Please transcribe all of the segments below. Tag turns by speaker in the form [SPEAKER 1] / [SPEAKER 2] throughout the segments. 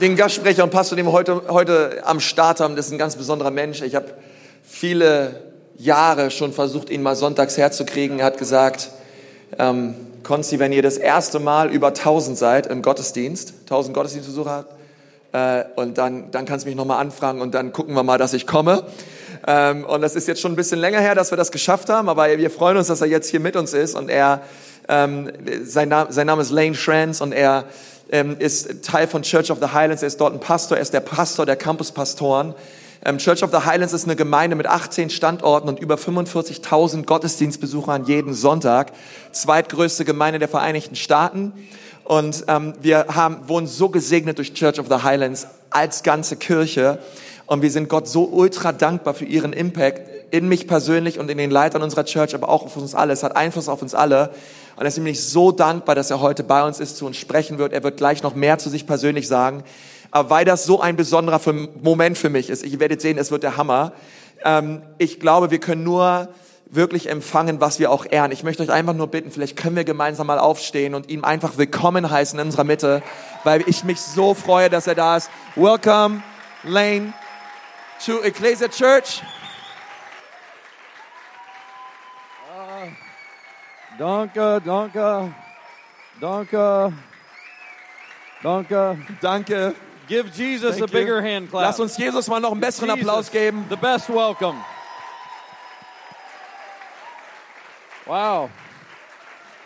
[SPEAKER 1] Den Gastsprecher und Pastor, den wir heute, heute am Start haben, das ist ein ganz besonderer Mensch. Ich habe viele Jahre schon versucht, ihn mal sonntags herzukriegen. Er hat gesagt, ähm, Konzi, wenn ihr das erste Mal über 1000 seid im Gottesdienst, 1000 Gottesdienstbesucher habt, äh, und dann, dann kannst du mich nochmal anfragen und dann gucken wir mal, dass ich komme. Ähm, und das ist jetzt schon ein bisschen länger her, dass wir das geschafft haben, aber wir freuen uns, dass er jetzt hier mit uns ist und er, ähm, sein, Name, sein Name ist Lane Schranz und er ähm, ist Teil von Church of the Highlands. Er ist dort ein Pastor. Er ist der Pastor der Campuspastoren. Ähm, Church of the Highlands ist eine Gemeinde mit 18 Standorten und über 45.000 Gottesdienstbesuchern jeden Sonntag. Zweitgrößte Gemeinde der Vereinigten Staaten. Und ähm, wir haben, wurden so gesegnet durch Church of the Highlands als ganze Kirche. Und wir sind Gott so ultra dankbar für ihren Impact in mich persönlich und in den Leitern unserer Church, aber auch auf uns alle. Es hat Einfluss auf uns alle. Und deswegen bin ich so dankbar, dass er heute bei uns ist, zu uns sprechen wird. Er wird gleich noch mehr zu sich persönlich sagen. Aber weil das so ein besonderer Moment für mich ist, ich werde sehen, es wird der Hammer. Ähm, ich glaube, wir können nur wirklich empfangen, was wir auch ehren. Ich möchte euch einfach nur bitten, vielleicht können wir gemeinsam mal aufstehen und ihm einfach willkommen heißen in unserer Mitte, weil ich mich so freue, dass er da ist. Welcome, Lane, to Ecclesia Church.
[SPEAKER 2] Danke, danke, danke, danke.
[SPEAKER 1] Danke.
[SPEAKER 2] Give Jesus
[SPEAKER 1] Thank
[SPEAKER 2] a bigger
[SPEAKER 1] you.
[SPEAKER 2] hand clap.
[SPEAKER 1] Lass uns Jesus mal noch einen besseren
[SPEAKER 2] Jesus,
[SPEAKER 1] Applaus geben.
[SPEAKER 2] The best welcome. Wow.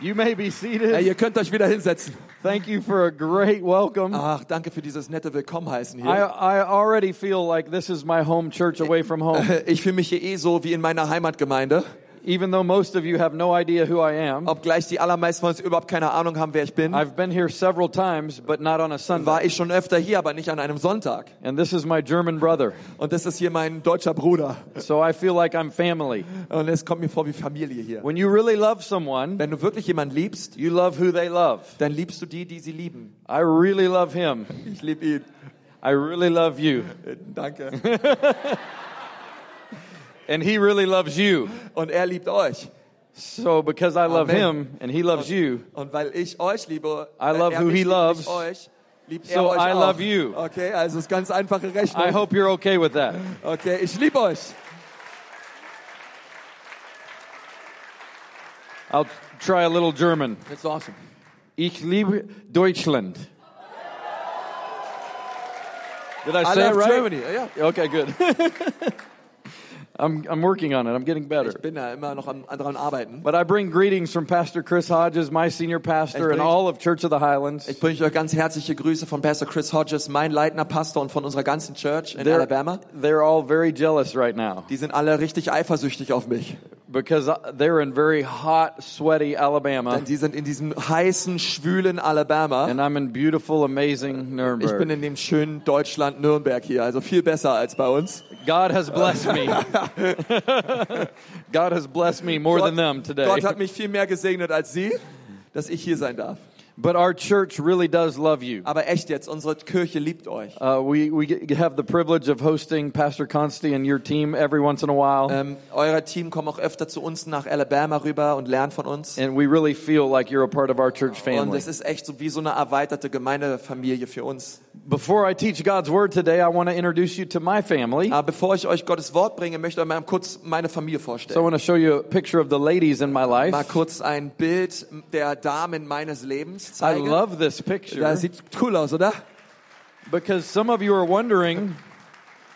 [SPEAKER 2] You may be seated.
[SPEAKER 1] Hey, ihr könnt euch wieder hinsetzen.
[SPEAKER 2] Thank you for a great welcome.
[SPEAKER 1] Ach, danke für dieses nette Willkommenheißen
[SPEAKER 2] I,
[SPEAKER 1] hier.
[SPEAKER 2] I already feel like this is my home church away from home.
[SPEAKER 1] Ich fühle mich hier eh so wie in meiner Heimatgemeinde,
[SPEAKER 2] Even though most of you have no idea who I am,
[SPEAKER 1] obgleich die allermeisten von uns überhaupt keine Ahnung haben, wer ich bin.
[SPEAKER 2] I've been here several times, but not on a Sunday.
[SPEAKER 1] War ich schon öfter hier, aber nicht an einem Sonntag.
[SPEAKER 2] And this is my German brother.
[SPEAKER 1] Und das ist hier mein deutscher Bruder.
[SPEAKER 2] So I feel like I'm family.
[SPEAKER 1] Und es kommt mir vor wie Familie hier.
[SPEAKER 2] When you really love someone,
[SPEAKER 1] Wenn du wirklich jemanden liebst,
[SPEAKER 2] you love who they love.
[SPEAKER 1] dann liebst du die, die sie lieben.
[SPEAKER 2] I really love him.
[SPEAKER 1] Ich liebe ihn.
[SPEAKER 2] I really love you.
[SPEAKER 1] Danke.
[SPEAKER 2] And he really loves you.
[SPEAKER 1] Und er liebt euch.
[SPEAKER 2] So because I love
[SPEAKER 1] Amen.
[SPEAKER 2] him and he loves you,
[SPEAKER 1] Und weil ich euch liebe,
[SPEAKER 2] I love
[SPEAKER 1] er
[SPEAKER 2] who he loves.
[SPEAKER 1] euch, liebt
[SPEAKER 2] So
[SPEAKER 1] er euch
[SPEAKER 2] I
[SPEAKER 1] auch.
[SPEAKER 2] love you.
[SPEAKER 1] Okay, also ist ganz einfache Rechnung.
[SPEAKER 2] I hope you're okay with that.
[SPEAKER 1] Okay, ich liebe euch.
[SPEAKER 2] I'll try a little German.
[SPEAKER 1] That's awesome.
[SPEAKER 2] Ich liebe Deutschland. Did I
[SPEAKER 1] I
[SPEAKER 2] say it
[SPEAKER 1] love
[SPEAKER 2] right?
[SPEAKER 1] Germany. Ja.
[SPEAKER 2] Okay, good. I'm, I'm working on it. I'm getting better.
[SPEAKER 1] Ich bin da immer noch am, daran arbeiten.
[SPEAKER 2] But I bring greetings from Pastor Chris Hodges, my senior pastor,
[SPEAKER 1] Ich
[SPEAKER 2] and
[SPEAKER 1] bring-
[SPEAKER 2] all of Church of the Highlands.
[SPEAKER 1] Ich bringe euch ganz herzliche Grüße von Pastor Chris Hodges, mein leitender Pastor und von unserer ganzen Church in
[SPEAKER 2] They're,
[SPEAKER 1] Alabama.
[SPEAKER 2] they're all very jealous right now
[SPEAKER 1] Die sind alle richtig eifersüchtig auf mich.
[SPEAKER 2] because they're in very hot, sweaty Alabama.
[SPEAKER 1] Denn die sind in diesem heißen, schwülen Alabama.
[SPEAKER 2] And I'm in beautiful, amazing
[SPEAKER 1] Ich bin
[SPEAKER 2] Nuremberg.
[SPEAKER 1] in dem schönen Deutschland Nürnberg hier, also viel besser als bei uns.
[SPEAKER 2] God has blessed me. God has blessed me more than them today.
[SPEAKER 1] Gott hat mich viel mehr gesegnet als Sie, dass ich hier sein darf.
[SPEAKER 2] But our church really does love you.
[SPEAKER 1] Aber echt jetzt, unsere Kirche liebt euch.
[SPEAKER 2] Uh, we, we have the privilege of hosting Pastor Consti and your team every once in a while.
[SPEAKER 1] Ähm, euer Team kommt auch öfter zu uns nach Alabama rüber und lernt von uns.
[SPEAKER 2] And we really feel like you're a part of our church
[SPEAKER 1] Und
[SPEAKER 2] family.
[SPEAKER 1] es ist echt so wie so eine erweiterte Gemeindefamilie für uns.
[SPEAKER 2] Before I teach God's word today, I want to introduce you to my family.
[SPEAKER 1] Aber bevor ich euch Gottes Wort bringe, möchte ich euch mal kurz meine Familie
[SPEAKER 2] So I
[SPEAKER 1] vorstellen.
[SPEAKER 2] want to show you a picture of the ladies in my
[SPEAKER 1] Mal
[SPEAKER 2] life.
[SPEAKER 1] kurz ein Bild der Damen meines Lebens
[SPEAKER 2] I
[SPEAKER 1] zeigen.
[SPEAKER 2] love this picture
[SPEAKER 1] Das sieht cool aus, oder?
[SPEAKER 2] because some of you are wondering,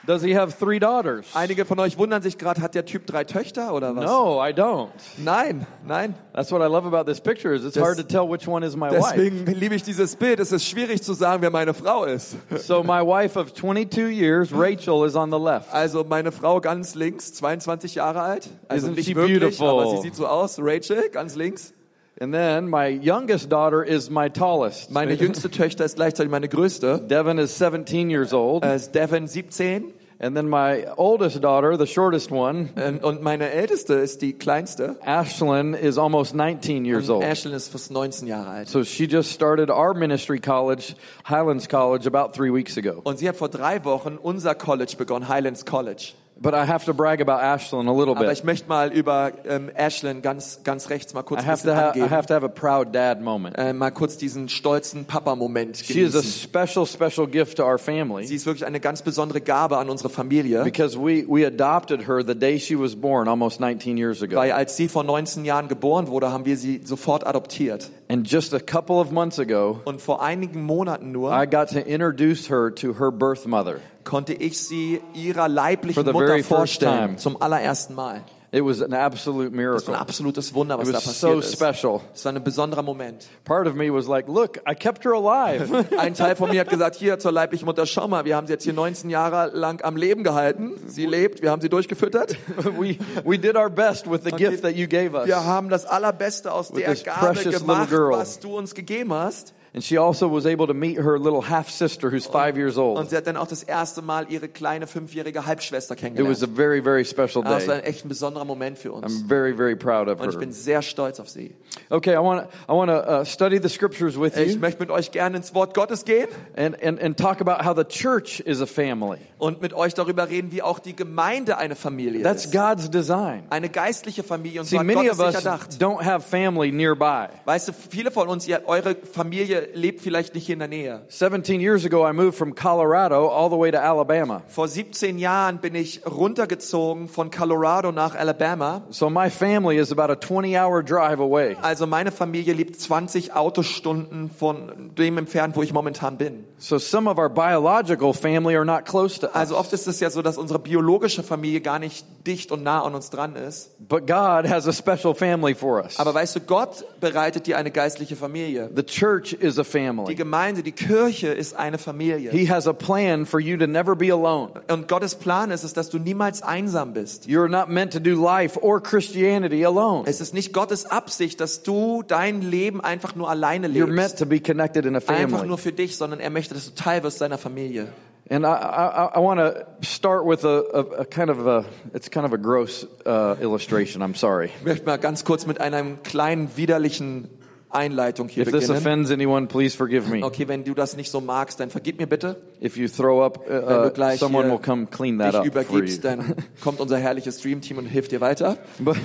[SPEAKER 2] does he have three daughters?
[SPEAKER 1] Einige von euch wundern sich gerade, hat der Typ drei Töchter oder was?
[SPEAKER 2] No, I don't.
[SPEAKER 1] Nein, nein.
[SPEAKER 2] That's what I love about this picture is it's
[SPEAKER 1] Des-
[SPEAKER 2] hard to tell which one is my wife.
[SPEAKER 1] Deswegen liebe ich dieses Bild. Es ist schwierig zu sagen, wer meine Frau ist.
[SPEAKER 2] So my wife of 22 years, Rachel, is on the left.
[SPEAKER 1] Also meine Frau ganz links, 22 Jahre alt. Also
[SPEAKER 2] Isn't
[SPEAKER 1] nicht
[SPEAKER 2] she
[SPEAKER 1] wirklich,
[SPEAKER 2] beautiful?
[SPEAKER 1] aber sie sieht so aus. Rachel, ganz links.
[SPEAKER 2] And then my youngest daughter is my tallest.
[SPEAKER 1] Meine jüngste Tochter ist gleichzeitig meine größte.
[SPEAKER 2] Devin is 17 years old.
[SPEAKER 1] Äh, ist Devin 17
[SPEAKER 2] And then my oldest daughter, the shortest one,
[SPEAKER 1] und meine älteste ist die kleinste.
[SPEAKER 2] Ashlyn, is almost 19 years old.
[SPEAKER 1] Ashlyn ist fast 19 Jahre alt.
[SPEAKER 2] So she just started our ministry college, Highlands College, about three weeks ago.
[SPEAKER 1] Und sie hat vor drei Wochen unser College begonnen, Highlands College.
[SPEAKER 2] But I have to brag about Ashlyn a little
[SPEAKER 1] Aber
[SPEAKER 2] bit.
[SPEAKER 1] ich möchte mal über ähm, Ashlyn ganz, ganz rechts mal kurz
[SPEAKER 2] I have
[SPEAKER 1] bisschen
[SPEAKER 2] to ha- I have to have a proud dad moment.
[SPEAKER 1] Äh, mal kurz diesen stolzen Papa-Moment
[SPEAKER 2] She is a
[SPEAKER 1] genießen.
[SPEAKER 2] special, special gift to our family
[SPEAKER 1] Sie ist wirklich eine ganz besondere Gabe an unsere Familie,
[SPEAKER 2] because we, we adopted her the day she was born, almost 19 years ago.
[SPEAKER 1] weil als sie vor 19 Jahren geboren wurde, haben wir sie sofort adoptiert.
[SPEAKER 2] And just a couple of months ago,
[SPEAKER 1] Und vor einigen Monaten nur
[SPEAKER 2] I got to introduce her to her birth mother.
[SPEAKER 1] Konnte ich sie ihrer leiblichen
[SPEAKER 2] For the
[SPEAKER 1] Mutter
[SPEAKER 2] very first
[SPEAKER 1] vorstellen,
[SPEAKER 2] time.
[SPEAKER 1] zum allerersten Mal.
[SPEAKER 2] It was an absolute
[SPEAKER 1] Das war ein absolutes Wunder, was
[SPEAKER 2] It
[SPEAKER 1] da
[SPEAKER 2] was so
[SPEAKER 1] passiert ist.
[SPEAKER 2] special.
[SPEAKER 1] Es war ein besonderer Moment.
[SPEAKER 2] Part of me was like, look, I kept her alive.
[SPEAKER 1] Ein Teil von mir hat gesagt, hier zur leiblichen Mutter, schau mal, wir haben sie jetzt hier 19 Jahre lang am Leben gehalten. Sie lebt, wir haben sie durchgefüttert.
[SPEAKER 2] we, we did our best with the gift that you gave us.
[SPEAKER 1] Wir haben das Allerbeste aus der
[SPEAKER 2] this
[SPEAKER 1] Gabe
[SPEAKER 2] precious
[SPEAKER 1] gemacht,
[SPEAKER 2] girl.
[SPEAKER 1] was du uns gegeben hast.
[SPEAKER 2] And she also was able to meet her little half sister who's five years
[SPEAKER 1] Und
[SPEAKER 2] old.
[SPEAKER 1] sie hat dann auch das erste Mal ihre kleine fünfjährige Halbschwester
[SPEAKER 2] It was a
[SPEAKER 1] kennengelernt.
[SPEAKER 2] very, very special
[SPEAKER 1] Das war
[SPEAKER 2] day.
[SPEAKER 1] ein echt ein besonderer Moment für uns.
[SPEAKER 2] I'm very, very proud of
[SPEAKER 1] Und ich
[SPEAKER 2] her.
[SPEAKER 1] bin sehr stolz auf sie.
[SPEAKER 2] Okay, I want I want to uh, study the scriptures with
[SPEAKER 1] Ich
[SPEAKER 2] you
[SPEAKER 1] möchte mit euch gerne ins Wort Gottes gehen
[SPEAKER 2] and, and, and talk about how the church is a family.
[SPEAKER 1] und mit euch darüber reden, wie auch die Gemeinde eine Familie
[SPEAKER 2] That's
[SPEAKER 1] ist.
[SPEAKER 2] God's design.
[SPEAKER 1] Eine geistliche Familie und
[SPEAKER 2] See,
[SPEAKER 1] so hat
[SPEAKER 2] many
[SPEAKER 1] Gott
[SPEAKER 2] of us
[SPEAKER 1] erdacht.
[SPEAKER 2] don't have family nearby.
[SPEAKER 1] Weißt du, viele von uns, ihr, eure Familie lebt vielleicht nicht hier in der Nähe.
[SPEAKER 2] 17 years ago, I moved from Colorado all the way to Alabama.
[SPEAKER 1] Vor 17 Jahren bin ich runtergezogen von Colorado nach Alabama.
[SPEAKER 2] So my family is about a 20 hour drive away.
[SPEAKER 1] Also meine Familie lebt 20 Autostunden von dem entfernt, wo ich momentan bin.
[SPEAKER 2] So some of our biological family are not close to us.
[SPEAKER 1] Also oft ist es ja so, dass unsere biologische Familie gar nicht dicht und nah an uns dran ist.
[SPEAKER 2] But God has a special family for us.
[SPEAKER 1] Aber weißt du, Gott bereitet dir eine geistliche Familie.
[SPEAKER 2] The church is a
[SPEAKER 1] Die
[SPEAKER 2] family.
[SPEAKER 1] Gemeinde, die Kirche ist eine Familie.
[SPEAKER 2] He has a plan for you to never be alone.
[SPEAKER 1] Und Gottes Plan ist es, dass du niemals einsam bist.
[SPEAKER 2] You're not meant to do life or Christianity alone.
[SPEAKER 1] Es ist nicht Gottes Absicht, dass du dein Leben einfach nur alleine
[SPEAKER 2] You're
[SPEAKER 1] lebst.
[SPEAKER 2] meant to be connected in a
[SPEAKER 1] Einfach
[SPEAKER 2] family.
[SPEAKER 1] nur für dich, sondern er möchte, dass du Teil wirst seiner Familie.
[SPEAKER 2] And I, I, I want to start with a, a, a kind of a, it's kind of a gross uh, illustration. I'm sorry.
[SPEAKER 1] Ich möchte mal ganz kurz mit einer kleinen widerlichen Einleitung hier
[SPEAKER 2] If this
[SPEAKER 1] beginnen.
[SPEAKER 2] offends anyone, please forgive me.
[SPEAKER 1] Okay, wenn du das nicht so magst, dann vergib mir bitte.
[SPEAKER 2] If you throw up, uh,
[SPEAKER 1] Wenn du
[SPEAKER 2] uh,
[SPEAKER 1] gleich
[SPEAKER 2] someone will come clean that
[SPEAKER 1] dich
[SPEAKER 2] up for you.
[SPEAKER 1] übergibst, dann kommt unser herrliches Stream-Team und hilft dir weiter.
[SPEAKER 2] But,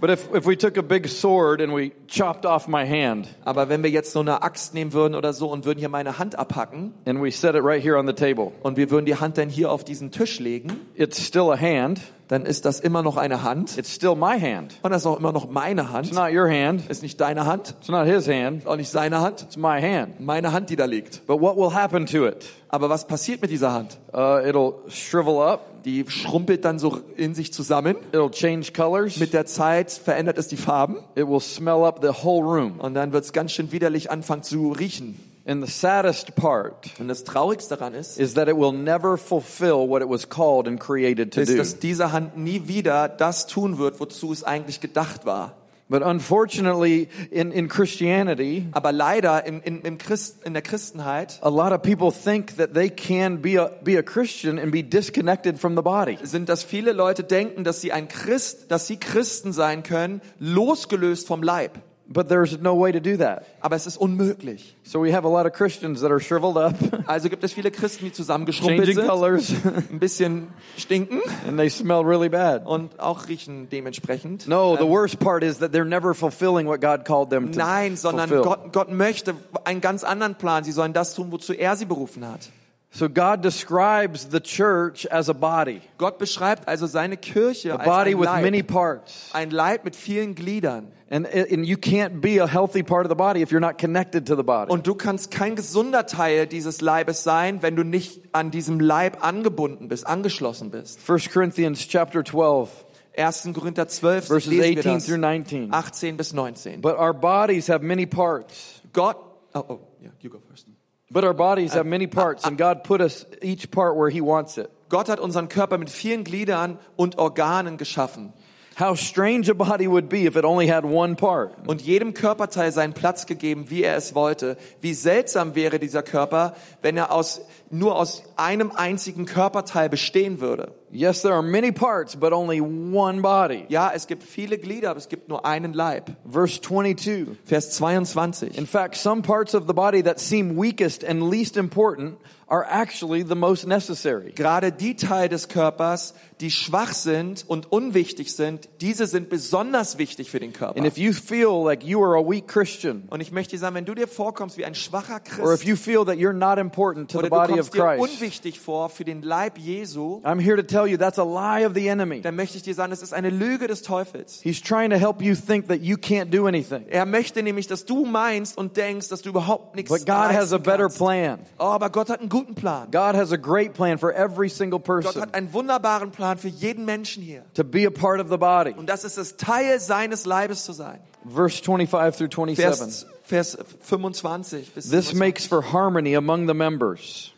[SPEAKER 2] but if, if we took a big sword and we chopped off my hand
[SPEAKER 1] Aber wenn wir jetzt so eine Axt nehmen würden oder so und würden hier meine Hand abhacken
[SPEAKER 2] and we set it right here on the table,
[SPEAKER 1] und wir würden die Hand dann hier auf diesen Tisch legen,
[SPEAKER 2] it's still a hand.
[SPEAKER 1] Dann ist das immer noch eine Hand
[SPEAKER 2] It's still my hand.
[SPEAKER 1] und das ist auch immer noch meine
[SPEAKER 2] It's
[SPEAKER 1] Hand.
[SPEAKER 2] not your hand.
[SPEAKER 1] Ist nicht deine Hand,
[SPEAKER 2] It's not his hand.
[SPEAKER 1] auch nicht seine Hand,
[SPEAKER 2] It's my hand.
[SPEAKER 1] meine Hand, die da liegt.
[SPEAKER 2] But what will happen to it?
[SPEAKER 1] Aber was passiert mit dieser Hand?
[SPEAKER 2] Uh, it'll shrivel up.
[SPEAKER 1] Die schrumpelt dann so in sich zusammen.
[SPEAKER 2] It'll change colors.
[SPEAKER 1] Mit der Zeit verändert es die Farben
[SPEAKER 2] It will smell up the whole room.
[SPEAKER 1] und dann wird es ganz schön widerlich anfangen zu riechen.
[SPEAKER 2] And the saddest part
[SPEAKER 1] Und das Traurigste daran ist,
[SPEAKER 2] is that it will never fulfill what it was called and created to
[SPEAKER 1] ist,
[SPEAKER 2] do.
[SPEAKER 1] dass diese Hand nie wieder das tun wird, wozu es eigentlich gedacht war.
[SPEAKER 2] But unfortunately, in, in Christianity,
[SPEAKER 1] Aber leider in, in, im Christ, in der Christenheit
[SPEAKER 2] a lot of people think that they can be a, be a Christian and be disconnected from the body.
[SPEAKER 1] sind, dass viele Leute denken, dass sie ein Christ, dass sie Christen sein können, losgelöst vom Leib.
[SPEAKER 2] But there's no way to do that.
[SPEAKER 1] Aber es ist unmöglich.
[SPEAKER 2] So we have a lot of Christians that are shriveled up,
[SPEAKER 1] Also gibt es viele Christen, die zusammengeschrumpelt
[SPEAKER 2] changing
[SPEAKER 1] sind,
[SPEAKER 2] colors,
[SPEAKER 1] ein bisschen stinken
[SPEAKER 2] and they smell really bad.
[SPEAKER 1] und auch riechen dementsprechend.
[SPEAKER 2] No, the worst part is that they're never fulfilling what God called them to
[SPEAKER 1] Nein, sondern
[SPEAKER 2] fulfill.
[SPEAKER 1] Gott, Gott möchte einen ganz anderen Plan. Sie sollen das tun, wozu er sie berufen hat.
[SPEAKER 2] So God describes the church as a body,
[SPEAKER 1] Gott beschreibt also seine Kirche
[SPEAKER 2] a
[SPEAKER 1] als
[SPEAKER 2] body
[SPEAKER 1] ein
[SPEAKER 2] with many
[SPEAKER 1] Leib,
[SPEAKER 2] parts.
[SPEAKER 1] ein Leib mit vielen Gliedern.
[SPEAKER 2] And, and you can't be a healthy part of the body if you're not connected to the body.
[SPEAKER 1] Und du kannst kein gesunder Teil dieses Leibes sein, wenn du nicht an diesem Leib angebunden bist, angeschlossen bist.
[SPEAKER 2] 1 Corinthians chapter 12,
[SPEAKER 1] 1. Korinther 12,
[SPEAKER 2] verses
[SPEAKER 1] lesen wir
[SPEAKER 2] 18
[SPEAKER 1] das.
[SPEAKER 2] through 19.
[SPEAKER 1] 18 bis 19.
[SPEAKER 2] But our bodies have many parts.
[SPEAKER 1] Gott, oh, oh, yeah, you go first.
[SPEAKER 2] But our bodies have many parts, and God put us each part where He wants it.
[SPEAKER 1] Gott hat unseren Körper mit vielen Gliedern und Organen geschaffen
[SPEAKER 2] How strange a body would be if it only had one part.
[SPEAKER 1] und jedem Körperteil seinen Platz gegeben, wie er es wollte. Wie seltsam wäre dieser Körper, wenn er aus nur aus einem einzigen Körperteil bestehen würde.
[SPEAKER 2] Yes, there are many parts, but only one body.
[SPEAKER 1] Ja, es gibt viele Glieder, aber es gibt nur einen Leib.
[SPEAKER 2] Verse 22.
[SPEAKER 1] Vers 22.
[SPEAKER 2] In fact, some parts of the body that seem weakest and least important are actually the most necessary.
[SPEAKER 1] Gerade die Teile des Körpers, die schwach sind und unwichtig sind, diese sind besonders wichtig für den Körper.
[SPEAKER 2] And if you feel like you are a weak Christian,
[SPEAKER 1] Und ich möchte dir sagen, wenn du dir vorkommst wie ein schwacher
[SPEAKER 2] or if
[SPEAKER 1] Christ
[SPEAKER 2] you feel that you're not important to the
[SPEAKER 1] oder du
[SPEAKER 2] body of
[SPEAKER 1] kommst dir
[SPEAKER 2] Christ,
[SPEAKER 1] unwichtig vor für den Leib Jesu,
[SPEAKER 2] I'm here to tell you that's a lie of the enemy.
[SPEAKER 1] dann möchte ich dir sagen, es ist eine Lüge des Teufels.
[SPEAKER 2] He's trying to help you think that you can't do anything.
[SPEAKER 1] Er möchte nämlich, dass du meinst und denkst, dass du überhaupt nichts
[SPEAKER 2] But God has a better
[SPEAKER 1] kannst.
[SPEAKER 2] plan.
[SPEAKER 1] Oh, aber Gott hat einen guten Plan.
[SPEAKER 2] God has a great plan for every single
[SPEAKER 1] Gott
[SPEAKER 2] person
[SPEAKER 1] hat einen wunderbaren Plan für jeden Menschen hier.
[SPEAKER 2] to be a part of the body.
[SPEAKER 1] Und das ist es, Teil seines Leibes zu sein.
[SPEAKER 2] Verse 25 through 27.
[SPEAKER 1] Vers, Vers 25 bis
[SPEAKER 2] This
[SPEAKER 1] 27.
[SPEAKER 2] makes for harmony among the members.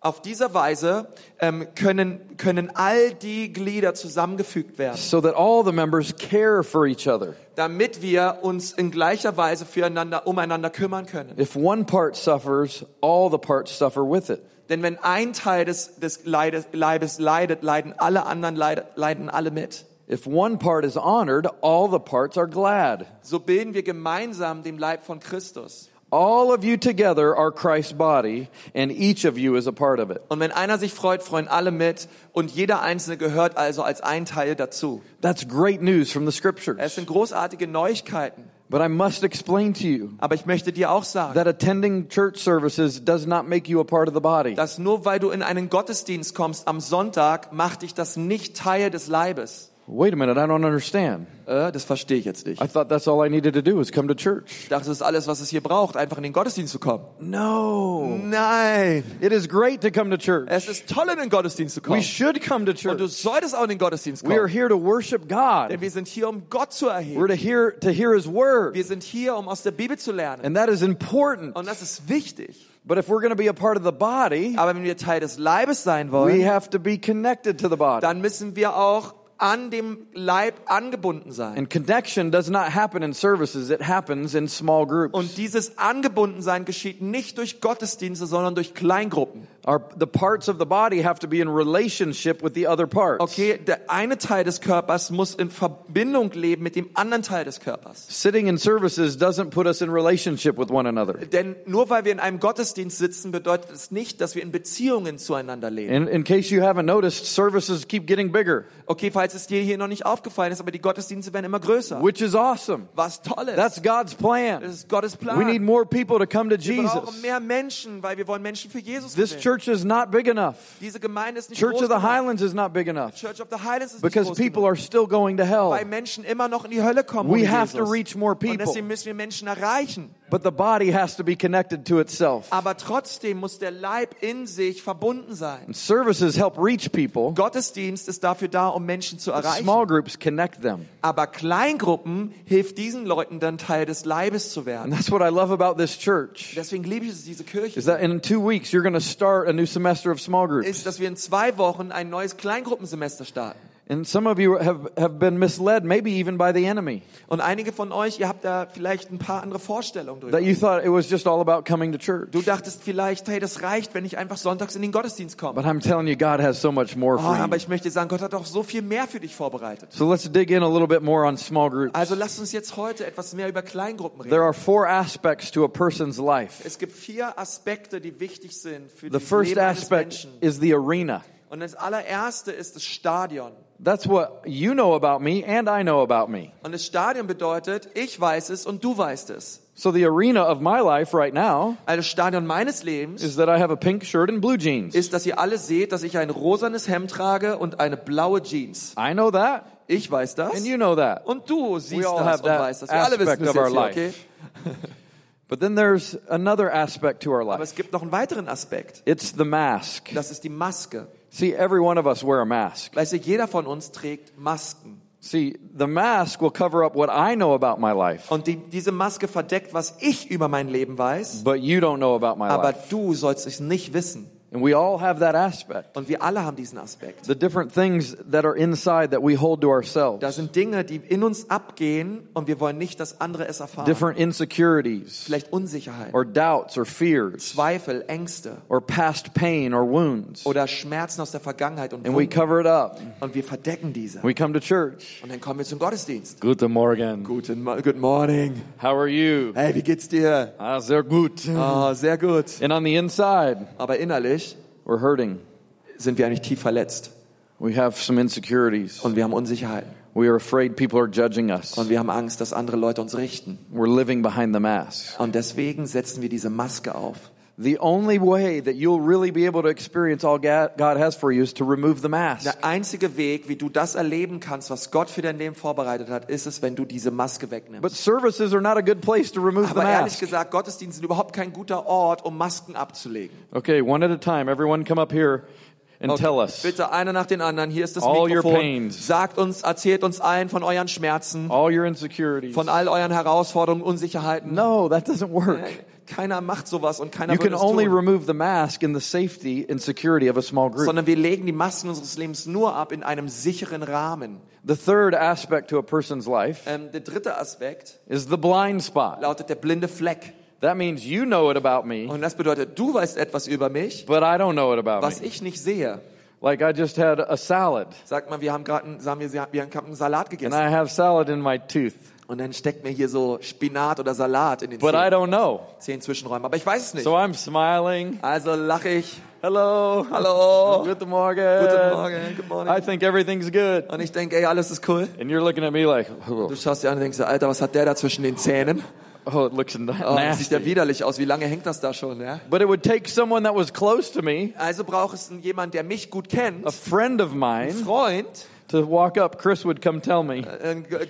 [SPEAKER 1] Auf dieser Weise ähm, können, können all die Glieder zusammengefügt werden,
[SPEAKER 2] so that all the members care for each other.
[SPEAKER 1] damit wir uns in gleicher Weise füreinander, umeinander kümmern können.
[SPEAKER 2] If one part suffers, all the parts suffer with it.
[SPEAKER 1] Denn wenn ein Teil des, des Leides, Leibes leidet, leiden alle anderen leid, leiden alle mit.
[SPEAKER 2] If one part is honored, all the parts are glad.
[SPEAKER 1] So bilden wir gemeinsam den Leib von Christus.
[SPEAKER 2] All of you together are Christ's body, and each of you is a part of it.
[SPEAKER 1] Und wenn einer sich freut, freuen alle mit und jeder Einzelne gehört also als ein Teil dazu.
[SPEAKER 2] That's great news from the
[SPEAKER 1] Es
[SPEAKER 2] scriptures.
[SPEAKER 1] sind großartige Neuigkeiten.
[SPEAKER 2] But I must explain to you
[SPEAKER 1] Aber ich möchte dir auch sagen,
[SPEAKER 2] that attending church services does not make you a part of the body.
[SPEAKER 1] dass nur weil du in einen Gottesdienst kommst am Sonntag, macht dich das nicht Teil des Leibes.
[SPEAKER 2] Wait a minute, I don't understand.
[SPEAKER 1] Äh, das verstehe ich jetzt nicht.
[SPEAKER 2] I thought that's all I needed to do was come to church.
[SPEAKER 1] Ich dachte, das ist alles, was es hier braucht, einfach in den Gottesdienst zu kommen.
[SPEAKER 2] No.
[SPEAKER 1] Nein.
[SPEAKER 2] It is great to come to church.
[SPEAKER 1] Es ist toll, in den Gottesdienst zu
[SPEAKER 2] We
[SPEAKER 1] kommen.
[SPEAKER 2] should come to
[SPEAKER 1] Und du
[SPEAKER 2] church.
[SPEAKER 1] solltest auch in den Gottesdienst
[SPEAKER 2] We are
[SPEAKER 1] kommen.
[SPEAKER 2] here to worship God.
[SPEAKER 1] Denn wir sind hier, um Gott zu
[SPEAKER 2] We're
[SPEAKER 1] erheben.
[SPEAKER 2] to hear to hear His word,
[SPEAKER 1] Wir sind hier, um aus der Bibel zu lernen.
[SPEAKER 2] and that is important.
[SPEAKER 1] Und das ist wichtig.
[SPEAKER 2] But if we're going to be a part of the body,
[SPEAKER 1] Aber wenn wir Teil des Leibes sein
[SPEAKER 2] we
[SPEAKER 1] wollen,
[SPEAKER 2] have to be connected to the body.
[SPEAKER 1] dann müssen wir auch an dem Leib angebunden sein.
[SPEAKER 2] And connection does not happen in services; it happens in small groups.
[SPEAKER 1] Und dieses Angebundensein geschieht nicht durch Gottesdienste, sondern durch Kleingruppen.
[SPEAKER 2] Our, the parts of the body have to be in relationship with the other parts.
[SPEAKER 1] Okay, der eine Teil des Körpers muss in Verbindung leben mit dem anderen Teil des Körpers.
[SPEAKER 2] Sitting in services doesn't put us in relationship with one another.
[SPEAKER 1] Denn nur weil wir in einem Gottesdienst sitzen, bedeutet es nicht, dass wir in Beziehungen zueinander leben.
[SPEAKER 2] In, in case you haven't noticed, services keep getting bigger,
[SPEAKER 1] Okay, falls es dir hier noch nicht aufgefallen ist, aber die Gottesdienste werden immer größer.
[SPEAKER 2] which is awesome.
[SPEAKER 1] Was Tolles.
[SPEAKER 2] That's God's
[SPEAKER 1] das
[SPEAKER 2] plan.
[SPEAKER 1] ist Gottes Plan.
[SPEAKER 2] We need more people to come to
[SPEAKER 1] wir brauchen
[SPEAKER 2] Jesus.
[SPEAKER 1] mehr Menschen, weil wir wollen Menschen für Jesus gewinnen.
[SPEAKER 2] Church is not big enough.
[SPEAKER 1] Diese Gemeinde ist nicht
[SPEAKER 2] Church of the. Highlands is not big enough
[SPEAKER 1] Church of the Highlands ist
[SPEAKER 2] because
[SPEAKER 1] nicht groß
[SPEAKER 2] people
[SPEAKER 1] genug.
[SPEAKER 2] are still going to hell.
[SPEAKER 1] weil Menschen immer noch in die Hölle kommen.
[SPEAKER 2] We have
[SPEAKER 1] Jesus.
[SPEAKER 2] to reach more
[SPEAKER 1] Und
[SPEAKER 2] people.
[SPEAKER 1] deswegen müssen wir Menschen erreichen.
[SPEAKER 2] But the body has to be connected to itself.
[SPEAKER 1] Aber trotzdem muss der Leib in sich verbunden sein.
[SPEAKER 2] And services help reach people.
[SPEAKER 1] Gottesdienst ist dafür da, um Menschen zu erreichen.
[SPEAKER 2] Small groups connect them.
[SPEAKER 1] Aber Kleingruppen hilft diesen Leuten dann Teil des Leibes zu
[SPEAKER 2] And
[SPEAKER 1] werden.
[SPEAKER 2] that's what I love about this church.
[SPEAKER 1] Deswegen liebe ich es, diese Kirche.
[SPEAKER 2] Is that in two weeks you're going to start a new semester of small
[SPEAKER 1] ist,
[SPEAKER 2] groups.
[SPEAKER 1] dass wir in zwei Wochen ein neues Kleingruppensemester starten.
[SPEAKER 2] And some of you have, have been misled, maybe even by the enemy,
[SPEAKER 1] Und einige von euch, ihr habt da vielleicht ein paar andere Vorstellungen drüber.
[SPEAKER 2] that you thought it was just all about coming to church.
[SPEAKER 1] Du dachtest vielleicht, hey, das reicht, wenn ich einfach sonntags in den Gottesdienst komme.
[SPEAKER 2] But I'm telling you, God has so much more
[SPEAKER 1] Oh,
[SPEAKER 2] for
[SPEAKER 1] aber
[SPEAKER 2] you.
[SPEAKER 1] ich möchte sagen, Gott hat doch so viel mehr für dich vorbereitet.
[SPEAKER 2] So let's dig in a little bit more on small groups.
[SPEAKER 1] Also lasst uns jetzt heute etwas mehr über Kleingruppen reden.
[SPEAKER 2] There are four aspects to a person's life.
[SPEAKER 1] Es gibt vier Aspekte, die wichtig sind für
[SPEAKER 2] The
[SPEAKER 1] das
[SPEAKER 2] first
[SPEAKER 1] Leben eines
[SPEAKER 2] aspect
[SPEAKER 1] Menschen.
[SPEAKER 2] is the arena.
[SPEAKER 1] Und das allererste ist das Stadion.
[SPEAKER 2] That's what you know about me and I know about me.
[SPEAKER 1] Und das Stadion bedeutet, ich weiß es und du weißt es.
[SPEAKER 2] So the arena of my life right now
[SPEAKER 1] Also das Stadion meines Lebens
[SPEAKER 2] is that I have a pink shirt and blue jeans.
[SPEAKER 1] ist, dass ihr alle seht, dass ich ein rosanes Hemd trage und eine blaue Jeans.
[SPEAKER 2] I know that
[SPEAKER 1] Ich weiß das.
[SPEAKER 2] and you know that.
[SPEAKER 1] Und du siehst das und weißt das. Wir alle wissen
[SPEAKER 2] aspect
[SPEAKER 1] das
[SPEAKER 2] of our
[SPEAKER 1] jetzt hier,
[SPEAKER 2] life.
[SPEAKER 1] okay?
[SPEAKER 2] But then there's another aspect to our
[SPEAKER 1] Aber
[SPEAKER 2] life.
[SPEAKER 1] es gibt noch einen weiteren Aspekt.
[SPEAKER 2] It's the mask.
[SPEAKER 1] Das ist die Maske.
[SPEAKER 2] See, every one of us wear a mask.
[SPEAKER 1] Weißt du, jeder von uns trägt Masken.
[SPEAKER 2] See, the mask will cover up what I know about my life,
[SPEAKER 1] Und die, diese Maske verdeckt, was ich über mein Leben weiß.
[SPEAKER 2] but you don't know about my
[SPEAKER 1] Aber
[SPEAKER 2] life.
[SPEAKER 1] du sollst es nicht wissen.
[SPEAKER 2] And we all have that aspect.
[SPEAKER 1] Und wir alle haben diesen Aspekt.
[SPEAKER 2] The different things that are inside that we hold to
[SPEAKER 1] Da
[SPEAKER 2] ourselves.
[SPEAKER 1] sind Dinge, die in uns abgehen und wir wollen nicht, dass andere es erfahren.
[SPEAKER 2] Different insecurities
[SPEAKER 1] Vielleicht Unsicherheit,
[SPEAKER 2] or doubts or fears
[SPEAKER 1] Zweifel, Ängste
[SPEAKER 2] or past pain or wounds.
[SPEAKER 1] oder Schmerzen aus der Vergangenheit und
[SPEAKER 2] And we
[SPEAKER 1] Wunden.
[SPEAKER 2] cover it up.
[SPEAKER 1] Und wir verdecken diese.
[SPEAKER 2] We come to church.
[SPEAKER 1] Und dann kommen wir zum Gottesdienst.
[SPEAKER 2] Guten Morgen.
[SPEAKER 1] Guten Mo Good morning.
[SPEAKER 2] How are you?
[SPEAKER 1] Hey, wie geht's dir?
[SPEAKER 2] Ah, sehr gut.
[SPEAKER 1] Oh, sehr gut.
[SPEAKER 2] And on the inside,
[SPEAKER 1] Aber innerlich
[SPEAKER 2] we're hurting.
[SPEAKER 1] sind wir eigentlich tief verletzt.
[SPEAKER 2] We have some insecurities.
[SPEAKER 1] Und wir haben Unsicherheiten.
[SPEAKER 2] We are afraid people are judging us.
[SPEAKER 1] Und wir haben Angst, dass andere Leute uns richten.
[SPEAKER 2] We're living behind the mask.
[SPEAKER 1] Und deswegen setzen wir diese Maske auf.
[SPEAKER 2] The only way that you'll really be able to experience all God has for you is to remove the mask.
[SPEAKER 1] Der einzige Weg, wie du das erleben kannst, was Gott für dein Leben vorbereitet hat, ist es, wenn du diese Maske wegnimmst.
[SPEAKER 2] But services are not a good place to remove the
[SPEAKER 1] Aber ehrlich
[SPEAKER 2] mask.
[SPEAKER 1] gesagt, Gottesdienste sind überhaupt kein guter Ort, um Masken abzulegen.
[SPEAKER 2] Okay, one at a time. Everyone come up here and
[SPEAKER 1] Okay,
[SPEAKER 2] tell us
[SPEAKER 1] Bitte einer nach den anderen. Hier ist das
[SPEAKER 2] All your
[SPEAKER 1] Mikrofon.
[SPEAKER 2] pains.
[SPEAKER 1] Sagt uns, erzählt uns allen von euren Schmerzen,
[SPEAKER 2] all your insecurities.
[SPEAKER 1] von all euren Herausforderungen, Unsicherheiten.
[SPEAKER 2] No, that doesn't work.
[SPEAKER 1] Keiner macht sowas und keiner
[SPEAKER 2] You can
[SPEAKER 1] es
[SPEAKER 2] only
[SPEAKER 1] tun.
[SPEAKER 2] remove the mask in the safety and security of a small group.
[SPEAKER 1] Sondern wir legen die Masken unseres Lebens nur ab in einem sicheren Rahmen.
[SPEAKER 2] The third aspect to a person's life
[SPEAKER 1] Ähm, der dritte Aspekt
[SPEAKER 2] is the blind spot.
[SPEAKER 1] lautet der blinde Fleck.
[SPEAKER 2] That means you know it about me,
[SPEAKER 1] Und das bedeutet, du weißt etwas über mich,
[SPEAKER 2] but I don't know it about
[SPEAKER 1] was
[SPEAKER 2] me.
[SPEAKER 1] ich nicht sehe.
[SPEAKER 2] Like I just had a salad
[SPEAKER 1] Sag mal, wir haben gerade einen, sagen wir, wir haben einen Salat
[SPEAKER 2] and
[SPEAKER 1] gegessen.
[SPEAKER 2] I have salad in my tooth,
[SPEAKER 1] Und dann steckt mir hier so Spinat oder Salat in den
[SPEAKER 2] but I don't know.
[SPEAKER 1] Zehn Zwischenräumen. Aber ich weiß es nicht.
[SPEAKER 2] So I'm smiling.
[SPEAKER 1] Also lache ich.
[SPEAKER 2] Hello.
[SPEAKER 1] Hallo.
[SPEAKER 2] Guten Morgen.
[SPEAKER 1] Guten Morgen. Good morning.
[SPEAKER 2] I think everything's good.
[SPEAKER 1] Und ich denke, ey, alles ist cool.
[SPEAKER 2] And you're looking at me like, oh,
[SPEAKER 1] Du schaust dir an und denkst, Alter, was hat der da zwischen den Zähnen?
[SPEAKER 2] oh it looks na-
[SPEAKER 1] Oh, das sieht ja
[SPEAKER 2] nasty.
[SPEAKER 1] widerlich aus. Wie lange hängt das da schon? Ja?
[SPEAKER 2] But it would take someone that was close to me,
[SPEAKER 1] Also braucht es jemand, der mich gut kennt,
[SPEAKER 2] a friend of mine,
[SPEAKER 1] Freund,
[SPEAKER 2] to walk up. Chris would come tell me.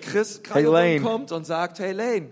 [SPEAKER 1] Chris
[SPEAKER 2] Hey, Lane.
[SPEAKER 1] kommt und sagt, hey Lane,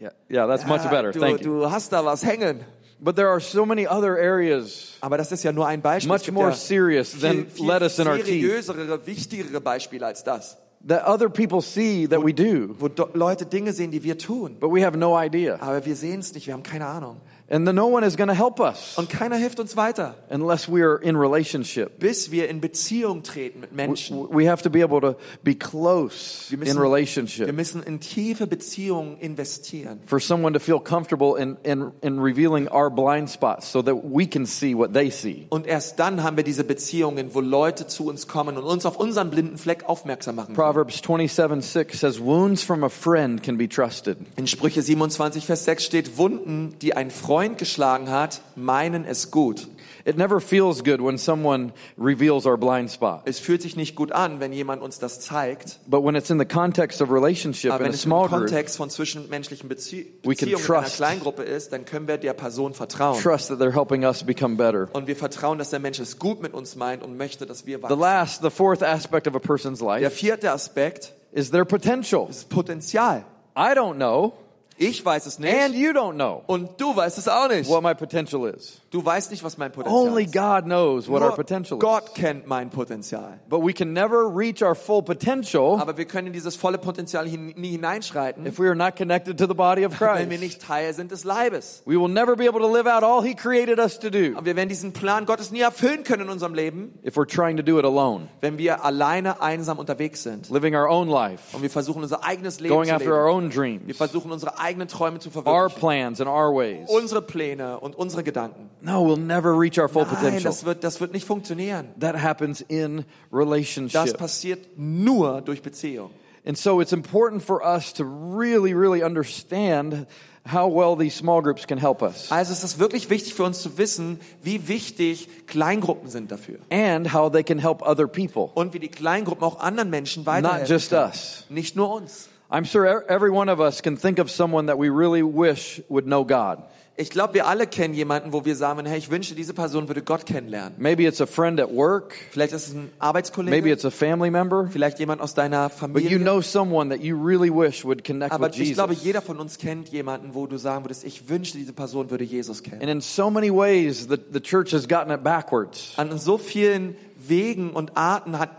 [SPEAKER 2] Yeah, yeah, that's much
[SPEAKER 1] ja,
[SPEAKER 2] better.
[SPEAKER 1] du,
[SPEAKER 2] Thank you.
[SPEAKER 1] du hast da was hängen.
[SPEAKER 2] But there are so many other areas
[SPEAKER 1] Aber das ist ja nur ein Beispiel.
[SPEAKER 2] Much more
[SPEAKER 1] ja
[SPEAKER 2] serious than
[SPEAKER 1] viel,
[SPEAKER 2] lettuce in our teeth
[SPEAKER 1] seriösere, wichtigere Beispiele als das.
[SPEAKER 2] that other people see that we do,
[SPEAKER 1] Wo Leute Dinge sehen, die wir tun.
[SPEAKER 2] but we have no idea.
[SPEAKER 1] Aber wir sehen es nicht, wir haben keine Ahnung.
[SPEAKER 2] And then no one is going to help us
[SPEAKER 1] Und keiner hilft uns weiter,
[SPEAKER 2] unless we are in relationship.
[SPEAKER 1] bis wir in Beziehung treten mit
[SPEAKER 2] We,
[SPEAKER 1] Menschen.
[SPEAKER 2] we have to be able to be close
[SPEAKER 1] Wir
[SPEAKER 2] in
[SPEAKER 1] müssen, wir
[SPEAKER 2] relationship
[SPEAKER 1] müssen in tiefe Beziehungen investieren.
[SPEAKER 2] for someone to feel comfortable in, in, in revealing our blind spots so that we can see what they see.
[SPEAKER 1] Und erst dann haben wir diese Beziehungen, wo Leute zu uns kommen und uns auf unseren blinden Fleck aufmerksam machen. können.
[SPEAKER 2] Proverbs 27 6 says, Wounds from a friend can be trusted.
[SPEAKER 1] In Sprüche 27, Vers 6 steht, Wunden, die ein Freund geschlagen hat, meinen es gut.
[SPEAKER 2] It never feels good when someone reveals our blind spot.
[SPEAKER 1] Es fühlt sich nicht gut an, wenn jemand uns das zeigt.
[SPEAKER 2] But when it's in the context of relationship
[SPEAKER 1] Aber
[SPEAKER 2] in
[SPEAKER 1] wenn
[SPEAKER 2] a
[SPEAKER 1] es im
[SPEAKER 2] small group,
[SPEAKER 1] Kontext von zwischenmenschlichen Bezie Beziehungen in einer. Kleingruppe ist, dann können wir der Person vertrauen.
[SPEAKER 2] trust that they're helping us become better.
[SPEAKER 1] Und wir vertrauen, dass der Mensch es gut mit uns meint und möchte, dass wir
[SPEAKER 2] The
[SPEAKER 1] wachsen.
[SPEAKER 2] last, the fourth aspect of a person's
[SPEAKER 1] Der
[SPEAKER 2] life
[SPEAKER 1] vierte Aspekt
[SPEAKER 2] is their potential.
[SPEAKER 1] ist Potenzial.
[SPEAKER 2] I don't know,
[SPEAKER 1] Ich weiß es
[SPEAKER 2] and
[SPEAKER 1] nicht
[SPEAKER 2] you don't know
[SPEAKER 1] und du weißt es auch nicht.
[SPEAKER 2] what my potential is.
[SPEAKER 1] Du weißt nicht, was mein Potenzial
[SPEAKER 2] Only
[SPEAKER 1] ist.
[SPEAKER 2] God knows what our
[SPEAKER 1] Nur
[SPEAKER 2] potential is.
[SPEAKER 1] Gott kennt mein Potenzial.
[SPEAKER 2] But we can never reach our full potential
[SPEAKER 1] Aber wir können in dieses volle Potenzial hin, nie hineinschreiten,
[SPEAKER 2] if we are not connected to the body of
[SPEAKER 1] wenn wir
[SPEAKER 2] Christ.
[SPEAKER 1] nicht Teil sind des Leibes.
[SPEAKER 2] We will never be able to live out all He created us to do
[SPEAKER 1] Und wir werden diesen Plan Gottes nie erfüllen können in unserem Leben,
[SPEAKER 2] if we're trying to do it alone,
[SPEAKER 1] wenn wir alleine einsam unterwegs sind.
[SPEAKER 2] living our own life,
[SPEAKER 1] Und wir versuchen unser eigenes Leben
[SPEAKER 2] going
[SPEAKER 1] zu
[SPEAKER 2] after our
[SPEAKER 1] leben.
[SPEAKER 2] own
[SPEAKER 1] Wir
[SPEAKER 2] dreams,
[SPEAKER 1] versuchen unsere eigenen Träume zu
[SPEAKER 2] our
[SPEAKER 1] verwirklichen.
[SPEAKER 2] plans and our ways.
[SPEAKER 1] Unsere Pläne und unsere Gedanken.
[SPEAKER 2] No, we'll never reach our full
[SPEAKER 1] Nein,
[SPEAKER 2] potential.
[SPEAKER 1] das wird, das wird nicht funktionieren.
[SPEAKER 2] That happens in
[SPEAKER 1] Das
[SPEAKER 2] relationship.
[SPEAKER 1] passiert nur durch Beziehung.
[SPEAKER 2] And so it's important for us to really, really understand how well these small groups can help us
[SPEAKER 1] Also es ist wirklich wichtig für uns zu wissen, wie wichtig Kleingruppen sind dafür.
[SPEAKER 2] and how they can help other people,
[SPEAKER 1] Und wie die Kleingruppen auch anderen Menschen
[SPEAKER 2] not
[SPEAKER 1] weiterhelfen.
[SPEAKER 2] just
[SPEAKER 1] können.
[SPEAKER 2] us.
[SPEAKER 1] Nicht nur uns.
[SPEAKER 2] I'm sure e- every one of us can think of someone that we really wish would know God.
[SPEAKER 1] Ich glaube, wir alle kennen jemanden, wo wir sagen, hey, ich wünsche, diese Person würde Gott kennenlernen.
[SPEAKER 2] Maybe it's a friend at work,
[SPEAKER 1] Vielleicht ist es ein
[SPEAKER 2] maybe
[SPEAKER 1] Arbeitskollege,
[SPEAKER 2] it's a family member,
[SPEAKER 1] vielleicht jemand aus deiner
[SPEAKER 2] but
[SPEAKER 1] Familie.
[SPEAKER 2] you know someone that you really wish would connect
[SPEAKER 1] Aber
[SPEAKER 2] with
[SPEAKER 1] ich glaube,
[SPEAKER 2] Jesus.
[SPEAKER 1] jeder von uns kennt jemanden, wo du sagen würdest, ich wünsche, diese Person würde Jesus kennen.
[SPEAKER 2] And in so many ways, the, the church has gotten it backwards.
[SPEAKER 1] An so vielen Wegen und Arten hat,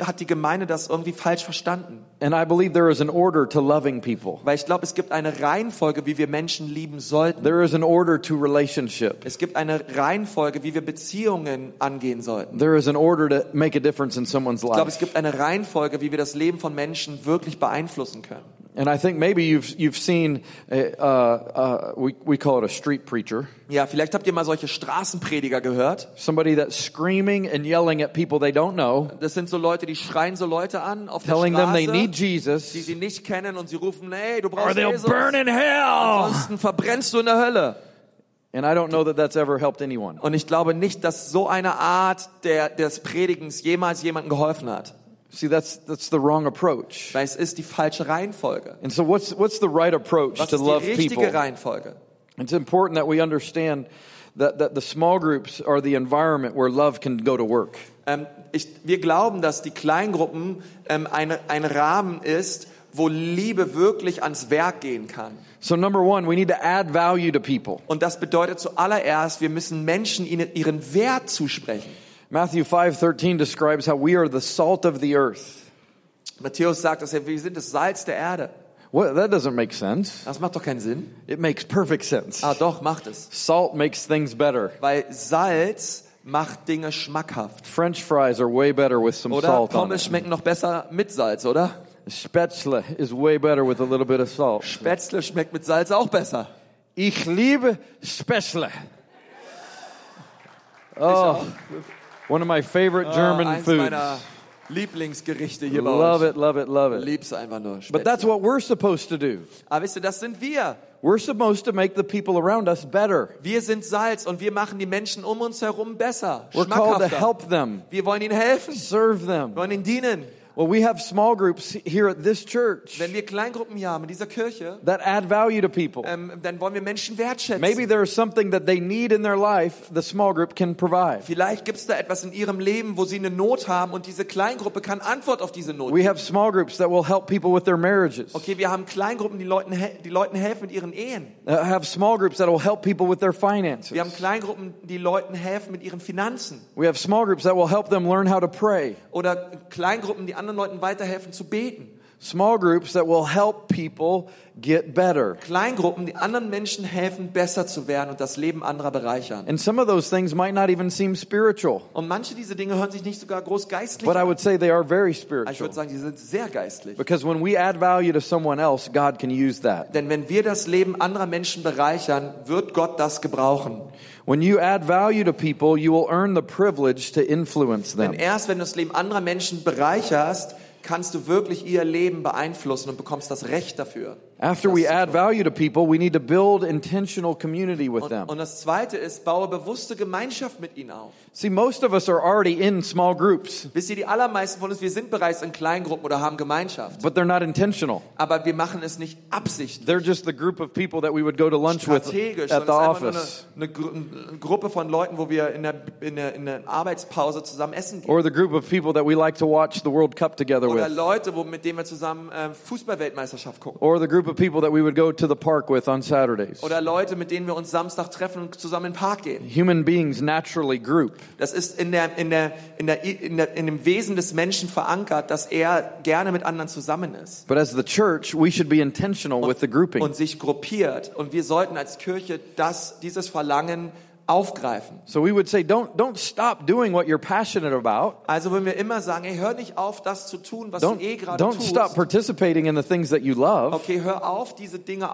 [SPEAKER 1] hat die Gemeinde das irgendwie falsch verstanden.
[SPEAKER 2] And I believe there is an order to loving people.
[SPEAKER 1] Weil ich glaube, es gibt eine Reihenfolge, wie wir Menschen lieben sollten.
[SPEAKER 2] There is an order to relationship.
[SPEAKER 1] Es gibt eine Reihenfolge, wie wir Beziehungen angehen sollten.
[SPEAKER 2] There is an order to make a difference in someone's
[SPEAKER 1] Ich glaube, es
[SPEAKER 2] life.
[SPEAKER 1] gibt eine Reihenfolge, wie wir das Leben von Menschen wirklich beeinflussen können.
[SPEAKER 2] And I think maybe you've you've seen uh, uh, we we call it a street preacher,
[SPEAKER 1] Ja, vielleicht habt ihr mal solche Straßenprediger gehört.
[SPEAKER 2] somebody that's screaming and yelling at people they don't know,
[SPEAKER 1] Das sind so Leute, die schreien so Leute an auf
[SPEAKER 2] telling
[SPEAKER 1] der
[SPEAKER 2] them they
[SPEAKER 1] Straße,
[SPEAKER 2] need
[SPEAKER 1] die
[SPEAKER 2] Jesus,
[SPEAKER 1] sie nicht kennen und sie rufen, hey, du
[SPEAKER 2] or
[SPEAKER 1] brauchst
[SPEAKER 2] they'll
[SPEAKER 1] Jesus.
[SPEAKER 2] burn in hell.
[SPEAKER 1] Ansonsten verbrennst du in der Hölle.
[SPEAKER 2] And I don't know that that's ever helped anyone.
[SPEAKER 1] Und ich glaube nicht, dass so eine Art der, des Predigens jemals jemandem geholfen hat.
[SPEAKER 2] See, that's that's the wrong approach.
[SPEAKER 1] Weil es ist die falsche Reihenfolge.
[SPEAKER 2] And so, what's what's the right approach
[SPEAKER 1] Was
[SPEAKER 2] to
[SPEAKER 1] ist die
[SPEAKER 2] love
[SPEAKER 1] richtige
[SPEAKER 2] people?
[SPEAKER 1] Reihenfolge?
[SPEAKER 2] It's important that we understand that that the small groups are the environment where love can go to work.
[SPEAKER 1] Ähm, ich, wir glauben, dass die Kleingruppen ähm, eine, ein Rahmen ist, wo Liebe wirklich ans Werk gehen kann.
[SPEAKER 2] So, number one, we need to add value to people.
[SPEAKER 1] Und das bedeutet zuallererst, wir müssen Menschen ihnen, ihren Wert zusprechen.
[SPEAKER 2] Matthew 5:13 describes how we are the salt of the earth.
[SPEAKER 1] Matthäus sagt, dass wir sind das Salz der Erde.
[SPEAKER 2] What, that doesn't make sense.
[SPEAKER 1] Das macht doch keinen Sinn.
[SPEAKER 2] It makes perfect sense.
[SPEAKER 1] Ah, doch, macht es.
[SPEAKER 2] Salt makes things better.
[SPEAKER 1] Weil Salz macht Dinge schmackhaft.
[SPEAKER 2] French fries are way better with some
[SPEAKER 1] Oder
[SPEAKER 2] salt on
[SPEAKER 1] Pommes
[SPEAKER 2] it.
[SPEAKER 1] schmecken noch besser mit Salz, oder?
[SPEAKER 2] Spätzle is way better with a little bit of salt.
[SPEAKER 1] Spätzle schmeckt mit Salz auch besser.
[SPEAKER 2] Ich liebe Spätzle. Oh, one of my favorite German
[SPEAKER 1] Ah, eins
[SPEAKER 2] foods.
[SPEAKER 1] meiner Lieblingsgerichte hier bei
[SPEAKER 2] Love it, love it, love it.
[SPEAKER 1] Lieb's einfach nur.
[SPEAKER 2] But that's what we're supposed to do.
[SPEAKER 1] Aber wisst ihr, das sind wir.
[SPEAKER 2] We're supposed to make the people around us better.
[SPEAKER 1] Wir sind Salz und wir machen die Menschen um uns herum besser,
[SPEAKER 2] We're called to help them,
[SPEAKER 1] Wir wollen ihnen helfen,
[SPEAKER 2] serve
[SPEAKER 1] wir
[SPEAKER 2] them.
[SPEAKER 1] wollen ihnen dienen.
[SPEAKER 2] Well, we have small groups here at this church
[SPEAKER 1] Wenn wir Kleingruppen hier haben in dieser Kirche,
[SPEAKER 2] that add value to people.
[SPEAKER 1] ähm, dann wollen wir Menschen wertschätzen.
[SPEAKER 2] Maybe there is something that they need in their life the small group can provide.
[SPEAKER 1] Vielleicht gibt es da etwas in ihrem Leben, wo sie eine Not haben und diese Kleingruppe kann Antwort auf diese Not
[SPEAKER 2] We
[SPEAKER 1] geben.
[SPEAKER 2] have small groups that will help people with their marriages.
[SPEAKER 1] Okay, wir haben Kleingruppen, die Leuten, die Leuten helfen mit ihren Ehen.
[SPEAKER 2] Uh, have small groups that will help people with their finances.
[SPEAKER 1] Wir haben Kleingruppen, die Leuten helfen mit ihren Finanzen.
[SPEAKER 2] We have small groups that will help them learn how to pray.
[SPEAKER 1] Oder Kleingruppen, die anderen Leuten weiterhelfen zu beten.
[SPEAKER 2] Small groups that will help people get better.
[SPEAKER 1] Kleingruppen, die anderen Menschen helfen, besser zu werden und das Leben anderer bereichern.
[SPEAKER 2] And some of those things might not even seem spiritual,
[SPEAKER 1] Und manche dieser Dinge hören sich nicht sogar groß geistlich
[SPEAKER 2] but I
[SPEAKER 1] an.
[SPEAKER 2] would say they are very
[SPEAKER 1] Ich
[SPEAKER 2] spiritual.
[SPEAKER 1] würde sagen, die sind sehr geistlich.
[SPEAKER 2] Because when we add value to someone else, God can use that.
[SPEAKER 1] Denn wenn wir das Leben anderer Menschen bereichern, wird Gott das gebrauchen.
[SPEAKER 2] When you add value to people, you will earn the privilege to influence
[SPEAKER 1] Denn
[SPEAKER 2] them.
[SPEAKER 1] erst wenn du das Leben anderer Menschen bereicherst, kannst du wirklich ihr Leben beeinflussen und bekommst das Recht dafür.
[SPEAKER 2] After we add value to people, we need to build intentional community with them.
[SPEAKER 1] und das Zweite ist, baue bewusste Gemeinschaft mit ihnen auf.
[SPEAKER 2] See, most of us are already in small groups,
[SPEAKER 1] Wisst ihr, die allermeisten von uns, wir sind bereits in Kleingruppen oder haben Gemeinschaft.
[SPEAKER 2] but they're not intentional.
[SPEAKER 1] Aber wir machen es nicht absichtlich.
[SPEAKER 2] They're just the group of people that we would go to lunch with at the office.
[SPEAKER 1] eine, eine, Gru- eine Gruppe von Leuten, wo wir in der, in, der, in der Arbeitspause zusammen essen gehen.
[SPEAKER 2] Or the group of people that we like to watch the World Cup together
[SPEAKER 1] Oder
[SPEAKER 2] with.
[SPEAKER 1] Leute, wo, mit denen wir zusammen äh, Fußballweltmeisterschaft gucken.
[SPEAKER 2] Or the group of people that we would go to the park with on Saturdays.
[SPEAKER 1] Oder Leute, mit denen wir uns Samstag treffen und zusammen in den Park gehen.
[SPEAKER 2] Human beings naturally group.
[SPEAKER 1] Das ist in, der, in, der, in, der, in, der, in dem Wesen des Menschen verankert, dass er gerne mit anderen zusammen ist
[SPEAKER 2] But as the church, we should be intentional with the grouping.
[SPEAKER 1] und sich gruppiert. Und wir sollten als Kirche das, dieses Verlangen aufgreifen.
[SPEAKER 2] So we would say, don't, don't stop doing what you're passionate about.
[SPEAKER 1] Also würden wir immer sagen, hey, hör nicht auf, das zu tun, was
[SPEAKER 2] Don't,
[SPEAKER 1] du eh gerade
[SPEAKER 2] don't
[SPEAKER 1] tust.
[SPEAKER 2] stop participating in the things that you love,
[SPEAKER 1] Okay, hör auf, diese Dinge,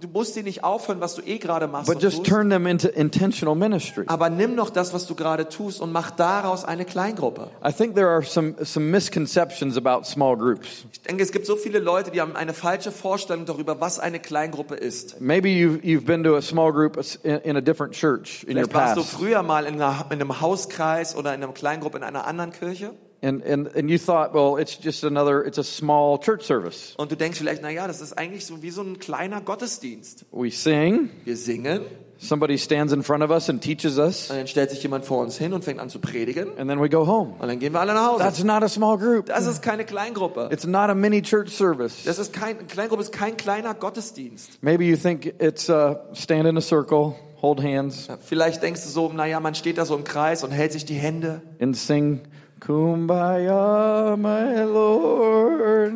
[SPEAKER 1] du musst dir nicht aufhören, was du eh gerade machst
[SPEAKER 2] but just
[SPEAKER 1] tust.
[SPEAKER 2] turn them into intentional ministry.
[SPEAKER 1] Aber nimm doch das, was du gerade tust und mach daraus eine Kleingruppe.
[SPEAKER 2] I think there are some, some misconceptions about small groups.
[SPEAKER 1] Ich denke, es gibt so viele Leute, die haben eine falsche Vorstellung darüber, was eine Kleingruppe ist.
[SPEAKER 2] Maybe you've, you've been to a small group in, in a different church in your
[SPEAKER 1] Vielleicht warst du
[SPEAKER 2] past.
[SPEAKER 1] früher mal in, einer, in einem Hauskreis oder in einer Kleingruppe in einer anderen Kirche
[SPEAKER 2] And, and, and you thought, well, it's just another, it's a small church service.
[SPEAKER 1] und du denkst vielleicht, na ja, das ist eigentlich so wie so ein kleiner Gottesdienst.
[SPEAKER 2] We sing,
[SPEAKER 1] Wir singen
[SPEAKER 2] somebody stands in front of us and teaches us,
[SPEAKER 1] und dann stellt sich jemand vor uns hin und fängt an zu predigen
[SPEAKER 2] and then we go home.
[SPEAKER 1] und dann gehen wir alle nach Hause.
[SPEAKER 2] That's not a small group.
[SPEAKER 1] Das ist keine Kleingruppe.
[SPEAKER 2] It's not a mini church service.
[SPEAKER 1] Das ist kein Kleingruppe ist kein kleiner Gottesdienst.
[SPEAKER 2] Maybe you think it's uh, stand in a circle, hold hands,
[SPEAKER 1] Vielleicht denkst du so, naja, man steht da so im Kreis und hält sich die Hände.
[SPEAKER 2] and sing Kumbaya, my Lord,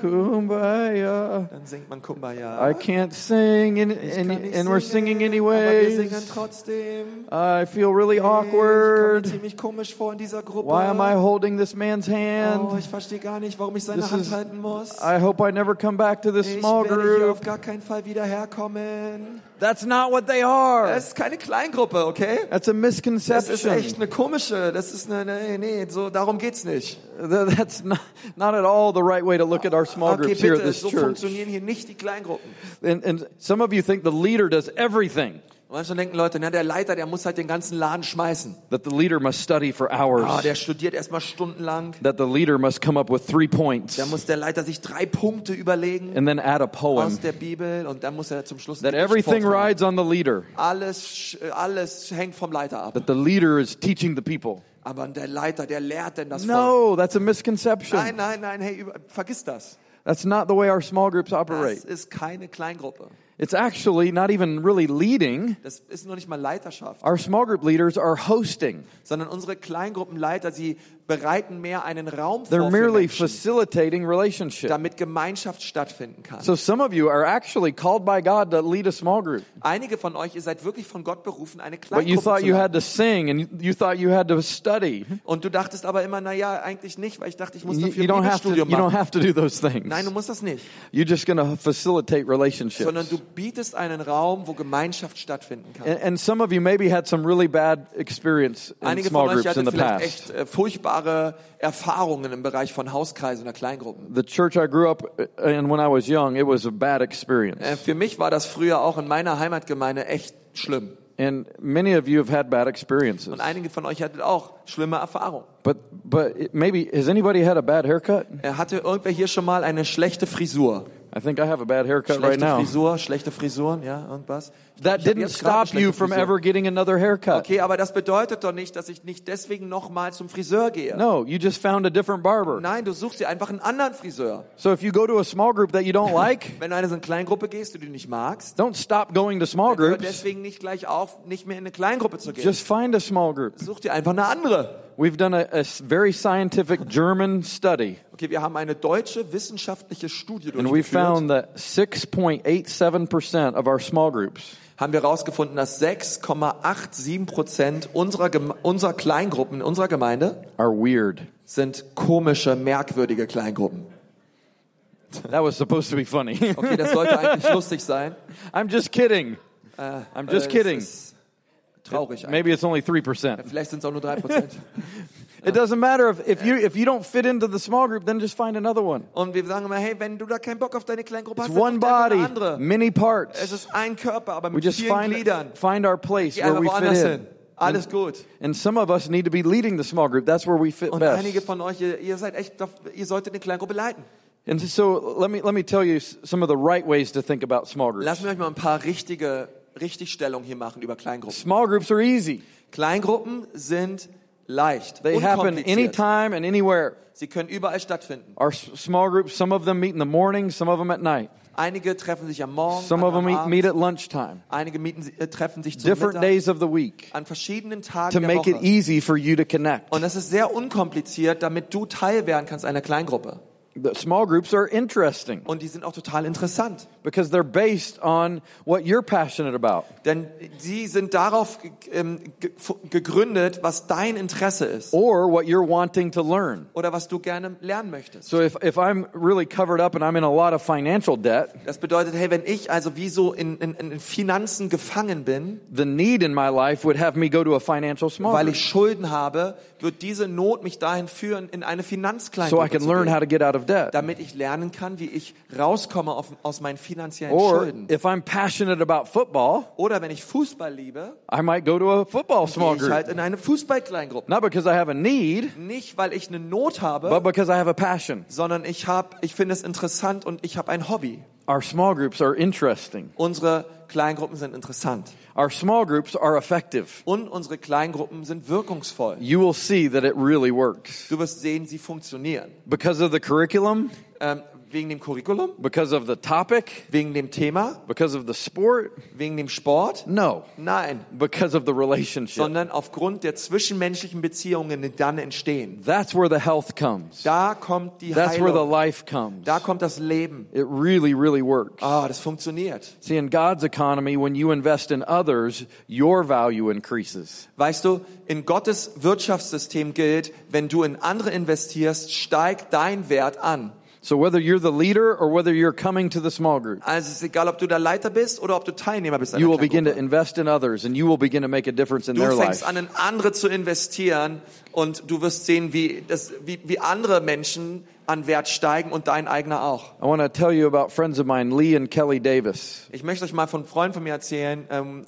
[SPEAKER 2] Kumbaya.
[SPEAKER 1] Dann singt man Kumbaya.
[SPEAKER 2] I can't sing, and,
[SPEAKER 1] Ich
[SPEAKER 2] and,
[SPEAKER 1] kann nicht
[SPEAKER 2] and we're singing anyways.
[SPEAKER 1] Aber wir singen trotzdem.
[SPEAKER 2] I feel really
[SPEAKER 1] Ich
[SPEAKER 2] awkward.
[SPEAKER 1] ziemlich komisch vor in dieser Gruppe.
[SPEAKER 2] Why am I holding this man's
[SPEAKER 1] Oh,
[SPEAKER 2] hand?
[SPEAKER 1] ich verstehe gar nicht, warum ich seine
[SPEAKER 2] This
[SPEAKER 1] Hand
[SPEAKER 2] is,
[SPEAKER 1] halten muss.
[SPEAKER 2] I hope I never come back to this
[SPEAKER 1] Ich
[SPEAKER 2] small
[SPEAKER 1] werde hier
[SPEAKER 2] group.
[SPEAKER 1] auf gar keinen Fall wieder herkommen.
[SPEAKER 2] That's not what they are.
[SPEAKER 1] Es ist keine Kleingruppe, okay?
[SPEAKER 2] That's a misconception.
[SPEAKER 1] Das ist echt
[SPEAKER 2] misconception.
[SPEAKER 1] eine komische, das ist eine, nee, nee, so, darum geht's nicht.
[SPEAKER 2] That's not, not at all the right way to look at our small
[SPEAKER 1] Okay,
[SPEAKER 2] groups here at
[SPEAKER 1] bitte,
[SPEAKER 2] this
[SPEAKER 1] so
[SPEAKER 2] church.
[SPEAKER 1] funktionieren hier nicht die Kleingruppen.
[SPEAKER 2] And, and some of you think the leader does everything,
[SPEAKER 1] Und manchmal denken Leute, na, der Leiter, der muss halt den ganzen Laden schmeißen.
[SPEAKER 2] that the leader must study for
[SPEAKER 1] Ah,
[SPEAKER 2] hours,
[SPEAKER 1] der studiert erstmal stundenlang.
[SPEAKER 2] that the leader must come up with three points
[SPEAKER 1] Da muss der Leiter sich drei Punkte überlegen
[SPEAKER 2] and then add a poem,
[SPEAKER 1] aus der Bibel und dann muss er zum Schluss
[SPEAKER 2] that everything
[SPEAKER 1] vortragen.
[SPEAKER 2] rides on the leader,
[SPEAKER 1] Alles, sch- alles hängt vom Leiter ab.
[SPEAKER 2] that the leader is teaching the people.
[SPEAKER 1] Aber der Leiter, der lehrt denn das Volk.
[SPEAKER 2] No, that's a
[SPEAKER 1] Nein,
[SPEAKER 2] misconception.
[SPEAKER 1] nein, nein, hey, über, vergiss das.
[SPEAKER 2] That's not the way our small groups
[SPEAKER 1] Das
[SPEAKER 2] operate.
[SPEAKER 1] ist keine Kleingruppe.
[SPEAKER 2] It's actually not even really leading.
[SPEAKER 1] Das ist noch nicht mal Leiterschaft,
[SPEAKER 2] Our small group leaders are hosting.
[SPEAKER 1] sondern unsere Kleingruppenleiter, sie bereiten mehr einen Raum
[SPEAKER 2] They're
[SPEAKER 1] vor für
[SPEAKER 2] merely
[SPEAKER 1] Menschen,
[SPEAKER 2] facilitating relationship.
[SPEAKER 1] damit Gemeinschaft stattfinden kann.
[SPEAKER 2] So some of you are actually called by God to lead a small group.
[SPEAKER 1] Einige von euch, ihr seid wirklich von Gott berufen, eine
[SPEAKER 2] But you
[SPEAKER 1] Kleingruppe
[SPEAKER 2] thought
[SPEAKER 1] zu
[SPEAKER 2] you
[SPEAKER 1] leiten.
[SPEAKER 2] had to sing and you- thought you had to study.
[SPEAKER 1] Und du dachtest aber immer, na ja, eigentlich nicht, weil ich dachte, ich muss
[SPEAKER 2] You,
[SPEAKER 1] dafür
[SPEAKER 2] you
[SPEAKER 1] ein
[SPEAKER 2] don't have to, you don't
[SPEAKER 1] machen.
[SPEAKER 2] have to do those things.
[SPEAKER 1] Nein, du musst das nicht.
[SPEAKER 2] You're just going to facilitate relationships.
[SPEAKER 1] Sondern du bietest einen Raum, wo Gemeinschaft stattfinden kann.
[SPEAKER 2] And, and some of you maybe had some really bad experience in
[SPEAKER 1] Einige
[SPEAKER 2] small
[SPEAKER 1] von euch
[SPEAKER 2] groups in
[SPEAKER 1] hatten
[SPEAKER 2] the
[SPEAKER 1] vielleicht
[SPEAKER 2] past.
[SPEAKER 1] echt äh, furchtbare Erfahrungen im Bereich von Hauskreisen oder Kleingruppen.
[SPEAKER 2] The church I grew up in when I was young, it was a bad experience.
[SPEAKER 1] Äh, Für mich war das früher auch in meiner Heimatgemeinde echt schlimm.
[SPEAKER 2] And many of you have had bad experiences.
[SPEAKER 1] Und einige von euch hatten auch schlimme Erfahrungen.
[SPEAKER 2] But but maybe has anybody had a bad haircut?
[SPEAKER 1] Äh, Hatte irgendwer hier schon mal eine schlechte Frisur?
[SPEAKER 2] I think I have a bad haircut right
[SPEAKER 1] Schlechte
[SPEAKER 2] now.
[SPEAKER 1] Frisur, schlechte Frisuren, ja, irgendwas?
[SPEAKER 2] That didn't stop you from ever getting another haircut.
[SPEAKER 1] Okay, aber das bedeutet doch nicht, dass ich nicht deswegen nochmal zum Friseur gehe.
[SPEAKER 2] No, you just found a different barber.
[SPEAKER 1] Nein, du suchst dir einfach einen anderen Friseur.
[SPEAKER 2] So if you go to a small group that you don't like,
[SPEAKER 1] Wenn du in eine Kleingruppe gehst, die du nicht magst,
[SPEAKER 2] don't stop going to small groups.
[SPEAKER 1] deswegen nicht gleich auf, nicht mehr in eine Kleingruppe zu gehen.
[SPEAKER 2] Just find a small group.
[SPEAKER 1] Such dir einfach eine andere.
[SPEAKER 2] We've done a, a very scientific German study,
[SPEAKER 1] Okay, wir haben eine deutsche wissenschaftliche Studie
[SPEAKER 2] and we
[SPEAKER 1] durchgeführt.
[SPEAKER 2] found that 6.87% of our small groups
[SPEAKER 1] haben wir herausgefunden, dass 6,87 Prozent unserer, unserer Kleingruppen in unserer Gemeinde
[SPEAKER 2] are weird.
[SPEAKER 1] sind komische, merkwürdige Kleingruppen.
[SPEAKER 2] That was supposed to be funny.
[SPEAKER 1] Okay, das sollte eigentlich lustig sein.
[SPEAKER 2] I'm just kidding. I'm just
[SPEAKER 1] Äh,
[SPEAKER 2] kidding.
[SPEAKER 1] Ist traurig. eigentlich.
[SPEAKER 2] Maybe it's only 3%.
[SPEAKER 1] Vielleicht sind es auch nur 3 Prozent.
[SPEAKER 2] It doesn't matter if, if you if you don't fit into the small group, then just find another one.
[SPEAKER 1] Und wir sagen immer, hey, wenn du da keinen Bock auf deine Kleingruppe hast,
[SPEAKER 2] It's one
[SPEAKER 1] such dir einfach
[SPEAKER 2] body,
[SPEAKER 1] eine andere.
[SPEAKER 2] many
[SPEAKER 1] Es
[SPEAKER 2] parts.
[SPEAKER 1] ist ein Körper, aber
[SPEAKER 2] We
[SPEAKER 1] mit
[SPEAKER 2] just
[SPEAKER 1] vielen
[SPEAKER 2] find
[SPEAKER 1] Gliedern.
[SPEAKER 2] find our place
[SPEAKER 1] Geh
[SPEAKER 2] where we fit
[SPEAKER 1] hin.
[SPEAKER 2] in.
[SPEAKER 1] Alles gut.
[SPEAKER 2] And some of us need to be leading the small group. That's where we fit
[SPEAKER 1] Und einige
[SPEAKER 2] best.
[SPEAKER 1] von euch, ihr, ihr seid echt, ihr solltet eine Kleingruppe leiten.
[SPEAKER 2] And so let me let me tell you some of the right ways to think about small groups.
[SPEAKER 1] Lassen wir euch mal ein paar richtige Richtigstellungen hier machen über Kleingruppen.
[SPEAKER 2] Small groups are easy.
[SPEAKER 1] Kleingruppen sind leicht,
[SPEAKER 2] They happen anytime and anywhere.
[SPEAKER 1] Sie können überall stattfinden.
[SPEAKER 2] Our small groups, some of them meet in the morning, some of them at night.
[SPEAKER 1] Einige treffen sich am Morgen,
[SPEAKER 2] Some of them meet, meet at lunchtime.
[SPEAKER 1] Einige mieten, äh, treffen sich zum
[SPEAKER 2] Different
[SPEAKER 1] Mittag,
[SPEAKER 2] days of the week
[SPEAKER 1] an verschiedenen Tagen
[SPEAKER 2] to
[SPEAKER 1] der
[SPEAKER 2] make it
[SPEAKER 1] Woche.
[SPEAKER 2] easy for you to connect.
[SPEAKER 1] Und das ist sehr unkompliziert, damit du Teil werden kannst einer Kleingruppe.
[SPEAKER 2] The small groups are interesting
[SPEAKER 1] Und die sind auch total interessant.
[SPEAKER 2] because they're based on what you're passionate about.
[SPEAKER 1] Denn sie sind darauf ähm, ge- gegründet, was dein Interesse ist.
[SPEAKER 2] or what you're wanting to learn.
[SPEAKER 1] Oder was du gerne lernen möchtest.
[SPEAKER 2] So if, if I'm really covered up and I'm in a lot of financial debt,
[SPEAKER 1] Das bedeutet, hey, wenn ich also wie so in, in, in Finanzen gefangen bin,
[SPEAKER 2] the need in my life would have me go to a financial small
[SPEAKER 1] weil ich Schulden habe, wird diese Not mich dahin führen, in eine
[SPEAKER 2] so I
[SPEAKER 1] Finanzkleingruppe
[SPEAKER 2] can learn how to get out of debt.
[SPEAKER 1] damit ich lernen kann, wie ich rauskomme auf, aus meinen finanziellen
[SPEAKER 2] Or
[SPEAKER 1] Schulden.
[SPEAKER 2] if I'm passionate about football,
[SPEAKER 1] Oder wenn ich Fußball liebe,
[SPEAKER 2] I might go to a football small
[SPEAKER 1] gehe ich halt in eine Fußballkleingruppe.
[SPEAKER 2] Not because I have a need,
[SPEAKER 1] Nicht, weil ich eine Not habe,
[SPEAKER 2] but because I have a passion.
[SPEAKER 1] sondern ich habe, ich finde es interessant und ich habe ein Hobby.
[SPEAKER 2] Our small groups are interesting.
[SPEAKER 1] Unsere Kleingruppen sind interessant
[SPEAKER 2] Our small groups are effective.
[SPEAKER 1] und unsere Kleingruppen sind wirkungsvoll.
[SPEAKER 2] You will see that it really works.
[SPEAKER 1] Du wirst sehen, sie funktionieren.
[SPEAKER 2] Because of the curriculum,
[SPEAKER 1] Ähm, Wegen dem Curriculum?
[SPEAKER 2] Because of the topic?
[SPEAKER 1] Wegen dem Thema?
[SPEAKER 2] Because of the sport?
[SPEAKER 1] Wegen dem Sport?
[SPEAKER 2] No.
[SPEAKER 1] Nein.
[SPEAKER 2] Because of the relationship.
[SPEAKER 1] Sondern aufgrund der zwischenmenschlichen Beziehungen, die dann entstehen.
[SPEAKER 2] That's where the health comes.
[SPEAKER 1] Da kommt die
[SPEAKER 2] That's where the
[SPEAKER 1] Heilung.
[SPEAKER 2] life comes.
[SPEAKER 1] Da kommt das Leben.
[SPEAKER 2] It really, really works.
[SPEAKER 1] Ah, das funktioniert.
[SPEAKER 2] See, in God's economy, when you invest in others, your value increases.
[SPEAKER 1] Weißt du, in Gottes Wirtschaftssystem gilt, wenn du in andere investierst, steigt dein Wert an.
[SPEAKER 2] So whether you're the leader or whether you're coming to the small group,
[SPEAKER 1] Also es ist egal, ob du der Leiter bist oder ob du Teilnehmer bist.
[SPEAKER 2] you will begin to invest in others and you will begin to make a difference in their
[SPEAKER 1] Du fängst
[SPEAKER 2] life.
[SPEAKER 1] an, in andere zu investieren und du wirst sehen, wie, das, wie, wie andere Menschen an Wert steigen und dein eigener auch.
[SPEAKER 2] I want to tell you about friends of mine, Lee and Kelly Davis.
[SPEAKER 1] Ich möchte euch mal von Freunden von mir erzählen, ähm,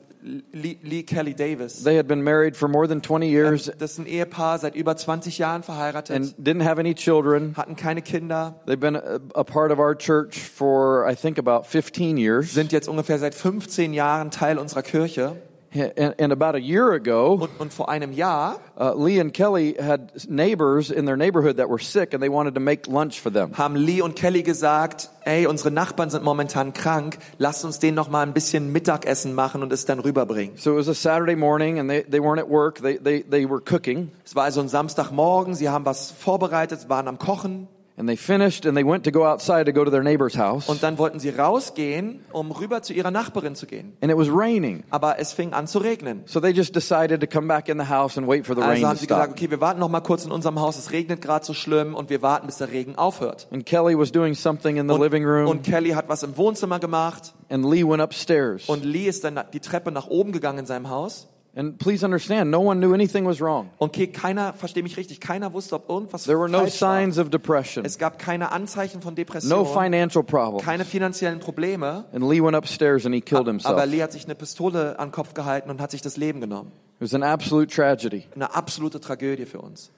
[SPEAKER 1] Lee, Lee Kelly Davis.
[SPEAKER 2] They had been married for more than 20 years
[SPEAKER 1] Das ist ein Ehepaar, seit über 20 Jahren verheiratet,
[SPEAKER 2] and didn't have any children.
[SPEAKER 1] hatten keine Kinder,
[SPEAKER 2] They've been a, a part of our church for, I think, about 15 years.
[SPEAKER 1] sind jetzt ungefähr seit 15 Jahren Teil unserer Kirche.
[SPEAKER 2] And, and about a year ago,
[SPEAKER 1] Und, und vor einem Jahr
[SPEAKER 2] uh, Lee and Kelly had neighbors in their neighborhood that were sick and they wanted to make lunch for them.
[SPEAKER 1] haben Lee und Kelly gesagt, ey, unsere Nachbarn sind momentan krank, lasst uns denen noch mal ein bisschen Mittagessen machen und es dann rüberbringen.
[SPEAKER 2] So it was a Saturday morning and they, they weren't at work. They, they, they were cooking
[SPEAKER 1] Es war also ein Samstagmorgen, sie haben was vorbereitet, waren am Kochen
[SPEAKER 2] and they finished and they went to go outside to go to their neighbor's house
[SPEAKER 1] und dann wollten sie rausgehen, um rüber zu ihrer Nachbarin zu gehen.
[SPEAKER 2] and it was raining.
[SPEAKER 1] Aber es fing an zu regnen.
[SPEAKER 2] So they just decided to come back in the house and wait for the rain
[SPEAKER 1] Also
[SPEAKER 2] to
[SPEAKER 1] haben sie gesagt, okay, wir warten noch mal kurz in unserem Haus, es regnet gerade so schlimm und wir warten, bis der Regen aufhört.
[SPEAKER 2] And Kelly was doing something in the living room
[SPEAKER 1] Und Kelly hat was im Wohnzimmer gemacht
[SPEAKER 2] and Lee went upstairs.
[SPEAKER 1] und Lee ist dann die Treppe nach oben gegangen in seinem Haus.
[SPEAKER 2] And please understand, no one knew anything was wrong.
[SPEAKER 1] Okay, keiner, versteh mich richtig, keiner wusste, ob irgendwas
[SPEAKER 2] There were no
[SPEAKER 1] falsch war.
[SPEAKER 2] signs of depression,
[SPEAKER 1] Es gab keine Anzeichen von
[SPEAKER 2] no
[SPEAKER 1] Depression,
[SPEAKER 2] financial problems.
[SPEAKER 1] keine finanziellen Probleme.
[SPEAKER 2] And Lee went upstairs and he killed
[SPEAKER 1] Aber
[SPEAKER 2] himself.
[SPEAKER 1] Lee hat sich eine Pistole an den Kopf gehalten und hat sich das Leben genommen.
[SPEAKER 2] It was an absolute tragedy.
[SPEAKER 1] Eine absolute Tragödie für uns.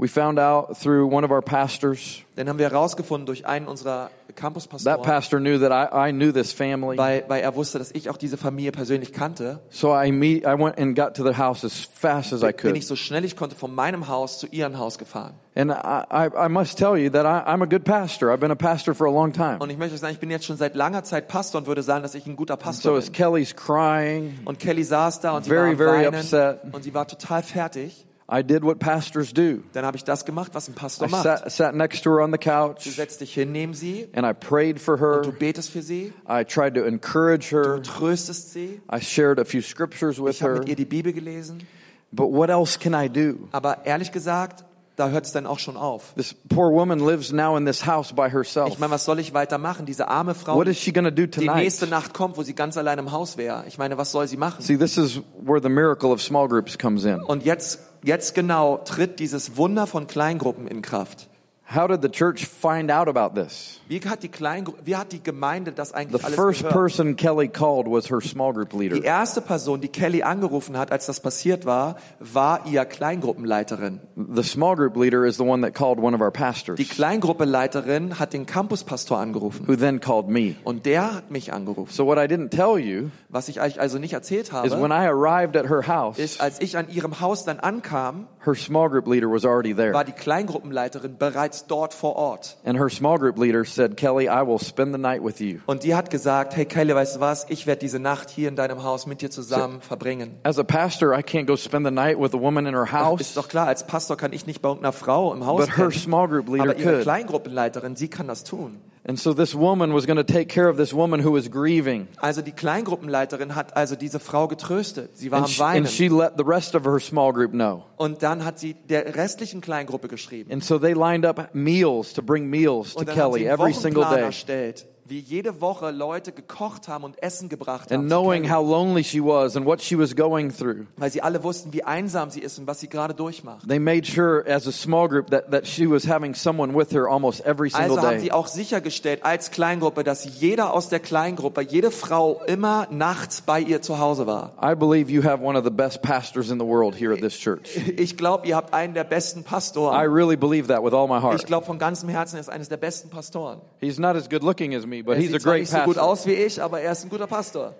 [SPEAKER 2] We found out through one of our pastors.
[SPEAKER 1] Dann haben wir herausgefunden durch einen unserer
[SPEAKER 2] That
[SPEAKER 1] Campuspastoren,
[SPEAKER 2] pastor knew that I, I knew this family.
[SPEAKER 1] weil, weil er wusste, dass ich auch diese Familie persönlich kannte,
[SPEAKER 2] So I meet, I went and got to the house as fast as I
[SPEAKER 1] bin
[SPEAKER 2] could.
[SPEAKER 1] ich so schnell ich konnte von meinem Haus zu ihrem Haus gefahren.
[SPEAKER 2] And I, I, I must tell you that I, I'm a good pastor. I've been a pastor for a long time.
[SPEAKER 1] Und ich möchte sagen, ich bin jetzt schon seit langer Zeit Pastor und würde sagen, dass ich ein guter
[SPEAKER 2] So
[SPEAKER 1] Pastor
[SPEAKER 2] as
[SPEAKER 1] bin.
[SPEAKER 2] Kelly's crying,
[SPEAKER 1] Und Kelly saß da und sie
[SPEAKER 2] Very,
[SPEAKER 1] war
[SPEAKER 2] very
[SPEAKER 1] Weinen
[SPEAKER 2] upset.
[SPEAKER 1] und sie war total fertig.
[SPEAKER 2] I did what pastors do.
[SPEAKER 1] Dann habe ich das gemacht, was ein
[SPEAKER 2] I
[SPEAKER 1] Pastor macht.
[SPEAKER 2] sat, sat next to her on the
[SPEAKER 1] Du
[SPEAKER 2] couch
[SPEAKER 1] setzt dich hin neben sie,
[SPEAKER 2] and I prayed for
[SPEAKER 1] du
[SPEAKER 2] her.
[SPEAKER 1] betest für sie,
[SPEAKER 2] I tried to encourage her.
[SPEAKER 1] du tröstest sie.
[SPEAKER 2] I shared a few scriptures with
[SPEAKER 1] Ich habe
[SPEAKER 2] her.
[SPEAKER 1] mit ihr die Bibel gelesen.
[SPEAKER 2] But what else can I do?
[SPEAKER 1] Aber ehrlich gesagt, da hört es dann auch schon auf.
[SPEAKER 2] This poor woman lives now in this house by herself.
[SPEAKER 1] Ich meine, was soll ich weitermachen? Diese arme Frau,
[SPEAKER 2] What is she going to do
[SPEAKER 1] die
[SPEAKER 2] tonight?
[SPEAKER 1] nächste Nacht kommt, wo sie ganz allein im Haus wäre. Ich meine, was soll sie machen?
[SPEAKER 2] See, this is where the miracle of small groups comes in.
[SPEAKER 1] Und jetzt, jetzt genau tritt dieses Wunder von Kleingruppen in Kraft.
[SPEAKER 2] How did the church find out about this?
[SPEAKER 1] Wie hat die Kleingru wie hat die Gemeinde das
[SPEAKER 2] The
[SPEAKER 1] eigentlich alles
[SPEAKER 2] first
[SPEAKER 1] gehört?
[SPEAKER 2] person Kelly called was her small group
[SPEAKER 1] Die
[SPEAKER 2] leader.
[SPEAKER 1] erste Person, die Kelly angerufen hat, als das passiert war, war ihr Kleingruppenleiterin.
[SPEAKER 2] The small group leader is the one that called one of our pastors,
[SPEAKER 1] Die Kleingruppenleiterin hat den Campuspastor angerufen
[SPEAKER 2] who then called me.
[SPEAKER 1] und der hat mich angerufen.
[SPEAKER 2] So what I didn't tell you
[SPEAKER 1] Was ich euch also nicht erzählt
[SPEAKER 2] is when
[SPEAKER 1] habe,
[SPEAKER 2] I arrived at her house,
[SPEAKER 1] ist, als ich an ihrem Haus dann ankam,
[SPEAKER 2] her small group leader was already
[SPEAKER 1] war
[SPEAKER 2] there.
[SPEAKER 1] die Kleingruppenleiterin bereits dort vor Ort.
[SPEAKER 2] And her small group leader said, Kelly, I will spend the night with you.
[SPEAKER 1] Und die hat gesagt, hey Kelly, weißt du was, ich werde diese Nacht hier in deinem Haus mit dir zusammen verbringen.
[SPEAKER 2] As a pastor, I can't go spend the night with a woman in her
[SPEAKER 1] Ist
[SPEAKER 2] house,
[SPEAKER 1] doch klar, als Pastor kann ich nicht bei irgendeiner Frau im Haus
[SPEAKER 2] but her
[SPEAKER 1] pennen,
[SPEAKER 2] small group leader
[SPEAKER 1] aber ihre
[SPEAKER 2] could.
[SPEAKER 1] Kleingruppenleiterin, sie kann das tun.
[SPEAKER 2] And so this woman was going to take care of this woman who was grieving.
[SPEAKER 1] Also die Kleingruppenleiterin hat also diese Frau getröstet. Sie war
[SPEAKER 2] And
[SPEAKER 1] am
[SPEAKER 2] she,
[SPEAKER 1] Weinen.
[SPEAKER 2] and she let the rest of her small group know.
[SPEAKER 1] Und dann hat sie der restlichen Kleingruppe geschrieben.
[SPEAKER 2] And so they lined up meals to bring meals to Kelly every single day.
[SPEAKER 1] erstellt, wie jede Woche Leute gekocht haben und Essen gebracht
[SPEAKER 2] And
[SPEAKER 1] haben. zu
[SPEAKER 2] knowing how lonely she was and what she was going through,
[SPEAKER 1] Weil sie alle wussten, wie einsam sie ist und was sie gerade durchmacht.
[SPEAKER 2] they made sure as a small group that, that she was having someone with her almost every single
[SPEAKER 1] Also haben
[SPEAKER 2] day.
[SPEAKER 1] sie auch sichergestellt als Kleingruppe, dass jeder aus der Kleingruppe, jede Frau immer nachts bei ihr zu Hause war.
[SPEAKER 2] I believe you have one of the best pastors in the world here at this church.
[SPEAKER 1] Ich glaube, ihr habt einen der besten
[SPEAKER 2] I
[SPEAKER 1] Pastoren.
[SPEAKER 2] really believe that with all my
[SPEAKER 1] Ich
[SPEAKER 2] heart.
[SPEAKER 1] glaube von ganzem Herzen, er ist eines der besten Pastoren.
[SPEAKER 2] He's not as good looking as me, but
[SPEAKER 1] Er
[SPEAKER 2] he's a great
[SPEAKER 1] nicht so gut
[SPEAKER 2] pastor.
[SPEAKER 1] aus wie ich, aber er ist ein guter Pastor.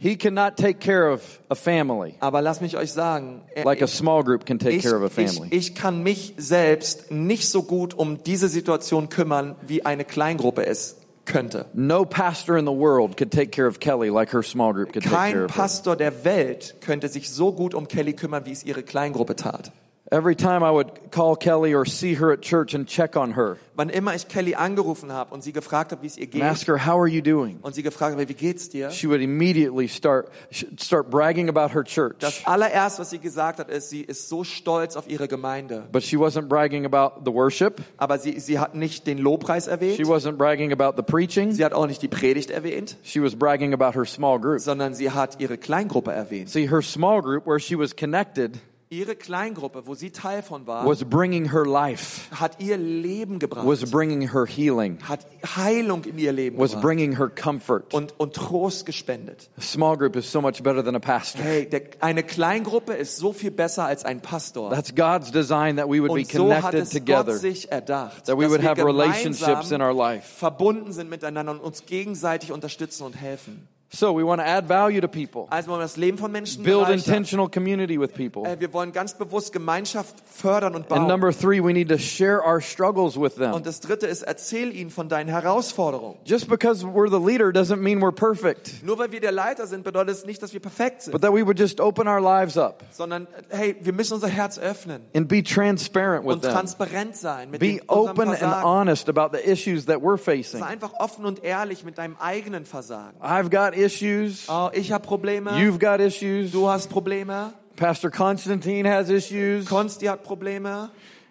[SPEAKER 2] He cannot take care of a family
[SPEAKER 1] Aber lass mich euch sagen, er-
[SPEAKER 2] like a small group can take
[SPEAKER 1] ich,
[SPEAKER 2] care of a
[SPEAKER 1] ich,
[SPEAKER 2] family.
[SPEAKER 1] ich kann mich selbst nicht so gut um diese Situation kümmern, wie eine Kleingruppe es könnte.
[SPEAKER 2] No pastor in the world could take care of Kelly like her small group could take care
[SPEAKER 1] Kein
[SPEAKER 2] of her.
[SPEAKER 1] Pastor der Welt könnte sich so gut um Kelly kümmern, wie es ihre Kleingruppe tat.
[SPEAKER 2] Every time I would call Kelly or see her at church and check on her
[SPEAKER 1] Wann immer ich Kelly angerufen habe und sie gefragt habe, wie es ihr
[SPEAKER 2] and ask
[SPEAKER 1] geht,
[SPEAKER 2] her, how are you doing?
[SPEAKER 1] und sie gefragt habe, wie geht's dir,
[SPEAKER 2] She would immediately start, start bragging about her church.
[SPEAKER 1] das allererste, was sie gesagt hat, ist, sie ist so stolz auf ihre Gemeinde.
[SPEAKER 2] But she wasn't bragging about the worship.
[SPEAKER 1] Aber sie, sie hat nicht den Lobpreis
[SPEAKER 2] She
[SPEAKER 1] erwähnt,
[SPEAKER 2] wasn't bragging about the preaching.
[SPEAKER 1] sie hat auch nicht die Predigt erwähnt,
[SPEAKER 2] She was bragging about her small group.
[SPEAKER 1] sondern sie hat ihre Kleingruppe erwähnt.
[SPEAKER 2] See, her small group where she was connected
[SPEAKER 1] Ihre Kleingruppe, wo sie Teil von war,
[SPEAKER 2] was bringing her life,
[SPEAKER 1] hat ihr Leben gebracht,
[SPEAKER 2] was bringing her healing,
[SPEAKER 1] hat Heilung in ihr Leben
[SPEAKER 2] was
[SPEAKER 1] gebracht
[SPEAKER 2] bringing her comfort.
[SPEAKER 1] und, und Trost gespendet.
[SPEAKER 2] A small group is so much better than a pastor.
[SPEAKER 1] Hey, der, eine Kleingruppe ist so viel besser als ein Pastor.
[SPEAKER 2] That's God's design that we would be
[SPEAKER 1] Und so hat
[SPEAKER 2] connected
[SPEAKER 1] Gott
[SPEAKER 2] together,
[SPEAKER 1] sich erdacht,
[SPEAKER 2] that we
[SPEAKER 1] dass
[SPEAKER 2] would
[SPEAKER 1] wir
[SPEAKER 2] have relationships in our life.
[SPEAKER 1] verbunden sind miteinander und uns gegenseitig unterstützen und helfen.
[SPEAKER 2] So we want to add value to people,
[SPEAKER 1] Also wollen wir das Leben von Menschen
[SPEAKER 2] build
[SPEAKER 1] bereichern.
[SPEAKER 2] intentional community with people.
[SPEAKER 1] Äh, Wir wollen ganz bewusst Gemeinschaft fördern und
[SPEAKER 2] And
[SPEAKER 1] bauen.
[SPEAKER 2] number three, we need to share our struggles with them.
[SPEAKER 1] Und das dritte ist, erzähl ihnen von deinen Herausforderungen.
[SPEAKER 2] Just because we're the leader doesn't mean we're perfect,
[SPEAKER 1] Nur weil wir der Leiter sind, bedeutet es nicht, dass wir perfekt sind,
[SPEAKER 2] but that we would just open our lives up
[SPEAKER 1] sondern hey, wir müssen unser Herz öffnen
[SPEAKER 2] and be transparent with
[SPEAKER 1] und
[SPEAKER 2] them.
[SPEAKER 1] transparent sein mit
[SPEAKER 2] Be open and honest about the issues that we're facing.
[SPEAKER 1] Sei einfach offen und ehrlich mit deinem eigenen Versagen.
[SPEAKER 2] I've got issues.
[SPEAKER 1] Oh, ich habe Probleme.
[SPEAKER 2] You've got issues.
[SPEAKER 1] du hast Probleme.
[SPEAKER 2] Pastor Constantine has issues.
[SPEAKER 1] Konsti hat Probleme.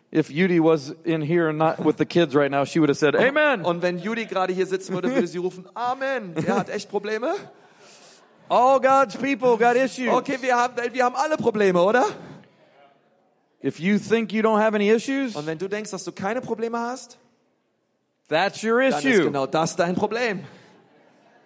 [SPEAKER 2] If Judy was in here and not with the kids right now, she would have said, Amen.
[SPEAKER 1] Und wenn Judy gerade hier sitzen würde, würde sie rufen, Amen. Der hat echt Probleme.
[SPEAKER 2] All God's people got issues.
[SPEAKER 1] Okay, wir haben, wir haben alle Probleme, oder?
[SPEAKER 2] If you think you don't have any issues,
[SPEAKER 1] Und wenn du denkst, dass du keine Probleme hast,
[SPEAKER 2] that's your
[SPEAKER 1] dann ist
[SPEAKER 2] issue.
[SPEAKER 1] genau das dein Problem.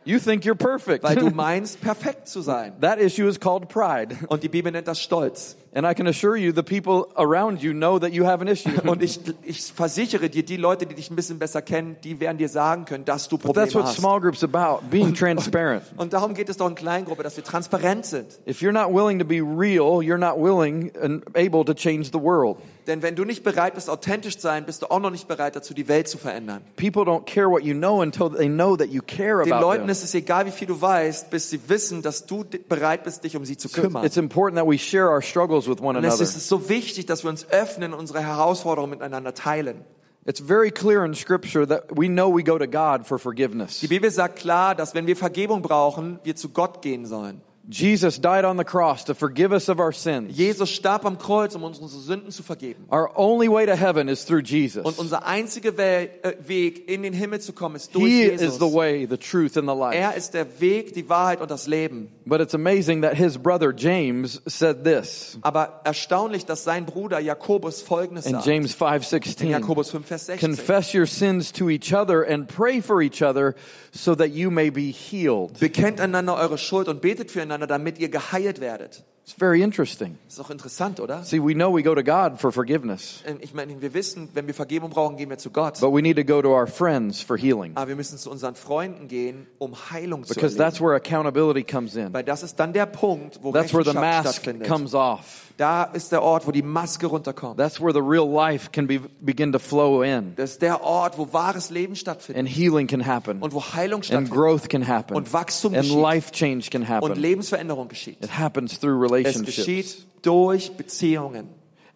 [SPEAKER 2] You think you're perfect.
[SPEAKER 1] Weil du meinst, perfekt zu sein.
[SPEAKER 2] that issue is called pride.
[SPEAKER 1] Und die Bibel nennt das Stolz.
[SPEAKER 2] And I can assure you, the people around you know that you have an issue.
[SPEAKER 1] Und ich, ich versichere dir, die Leute, die dich ein bisschen besser kennen, die werden dir sagen können, dass du
[SPEAKER 2] But that's
[SPEAKER 1] Probleme
[SPEAKER 2] what
[SPEAKER 1] hast.
[SPEAKER 2] small groups about, being transparent.
[SPEAKER 1] Und darum geht es doch in Kleingruppe, dass wir transparent sind.
[SPEAKER 2] If you're not willing to be real, you're not willing and able to change the world.
[SPEAKER 1] Denn wenn du nicht bereit bist, authentisch zu sein, bist du auch noch nicht bereit dazu, die Welt zu verändern.
[SPEAKER 2] People don't care what you know until they know that you care
[SPEAKER 1] Den
[SPEAKER 2] about
[SPEAKER 1] Leuten
[SPEAKER 2] them.
[SPEAKER 1] ist es egal, wie viel du weißt, bis sie wissen, dass du bereit bist, dich um sie zu
[SPEAKER 2] So
[SPEAKER 1] kümmern.
[SPEAKER 2] it's important that we share our struggles with one
[SPEAKER 1] Und es
[SPEAKER 2] another.
[SPEAKER 1] ist so wichtig, dass wir uns öffnen und unsere Herausforderungen miteinander teilen.
[SPEAKER 2] It's very clear in scripture that we know we go to God for forgiveness.
[SPEAKER 1] Die Bibel sagt klar, dass wenn wir Vergebung brauchen, wir zu Gott gehen sollen.
[SPEAKER 2] Jesus died on the cross to forgive us of our sins.
[SPEAKER 1] Jesus starb am Kreuz, um uns unsere Sünden zu vergeben.
[SPEAKER 2] Our only way to heaven is through Jesus.
[SPEAKER 1] Und unser einziger äh, Weg, in den Himmel zu kommen, ist durch
[SPEAKER 2] He
[SPEAKER 1] Jesus.
[SPEAKER 2] is the way, the truth, and the life.
[SPEAKER 1] Er ist der Weg, die Wahrheit und das Leben.
[SPEAKER 2] But it's amazing that his brother James said this
[SPEAKER 1] Aber erstaunlich, dass sein Bruder Jakobus Folgendes
[SPEAKER 2] in
[SPEAKER 1] sagt.
[SPEAKER 2] James
[SPEAKER 1] In
[SPEAKER 2] 5:16.
[SPEAKER 1] Jakobus 5, Vers 16.
[SPEAKER 2] Confess your sins to each other and pray for each other so that you may be healed.
[SPEAKER 1] Bekennt einander eure Schuld und betet füreinander, damit ihr geheilt werdet.
[SPEAKER 2] It's very interesting.
[SPEAKER 1] Ist doch interessant, oder?
[SPEAKER 2] See, we know we go to God for forgiveness,
[SPEAKER 1] Ähm, Ich meine, wir wissen, wenn wir Vergebung brauchen, gehen wir zu Gott.
[SPEAKER 2] but we need to go to our friends for healing
[SPEAKER 1] Aber wir müssen zu unseren Freunden gehen, um Heilung zu
[SPEAKER 2] because
[SPEAKER 1] erleben.
[SPEAKER 2] that's where accountability comes in.
[SPEAKER 1] Weil das ist dann der Punkt, wo
[SPEAKER 2] That's where the mask comes off.
[SPEAKER 1] Da ist der Ort, wo die Maske runterkommt.
[SPEAKER 2] That's where the real life can be, begin to flow in
[SPEAKER 1] Das ist der Ort, wo wahres Leben stattfindet
[SPEAKER 2] and healing can happen
[SPEAKER 1] und wo Heilung
[SPEAKER 2] and
[SPEAKER 1] stattfindet
[SPEAKER 2] growth can happen
[SPEAKER 1] und Wachstum
[SPEAKER 2] and
[SPEAKER 1] geschieht
[SPEAKER 2] life change can
[SPEAKER 1] und
[SPEAKER 2] happen.
[SPEAKER 1] Lebensveränderung geschieht.
[SPEAKER 2] It happens through
[SPEAKER 1] Es
[SPEAKER 2] relationships.
[SPEAKER 1] geschieht durch Beziehungen.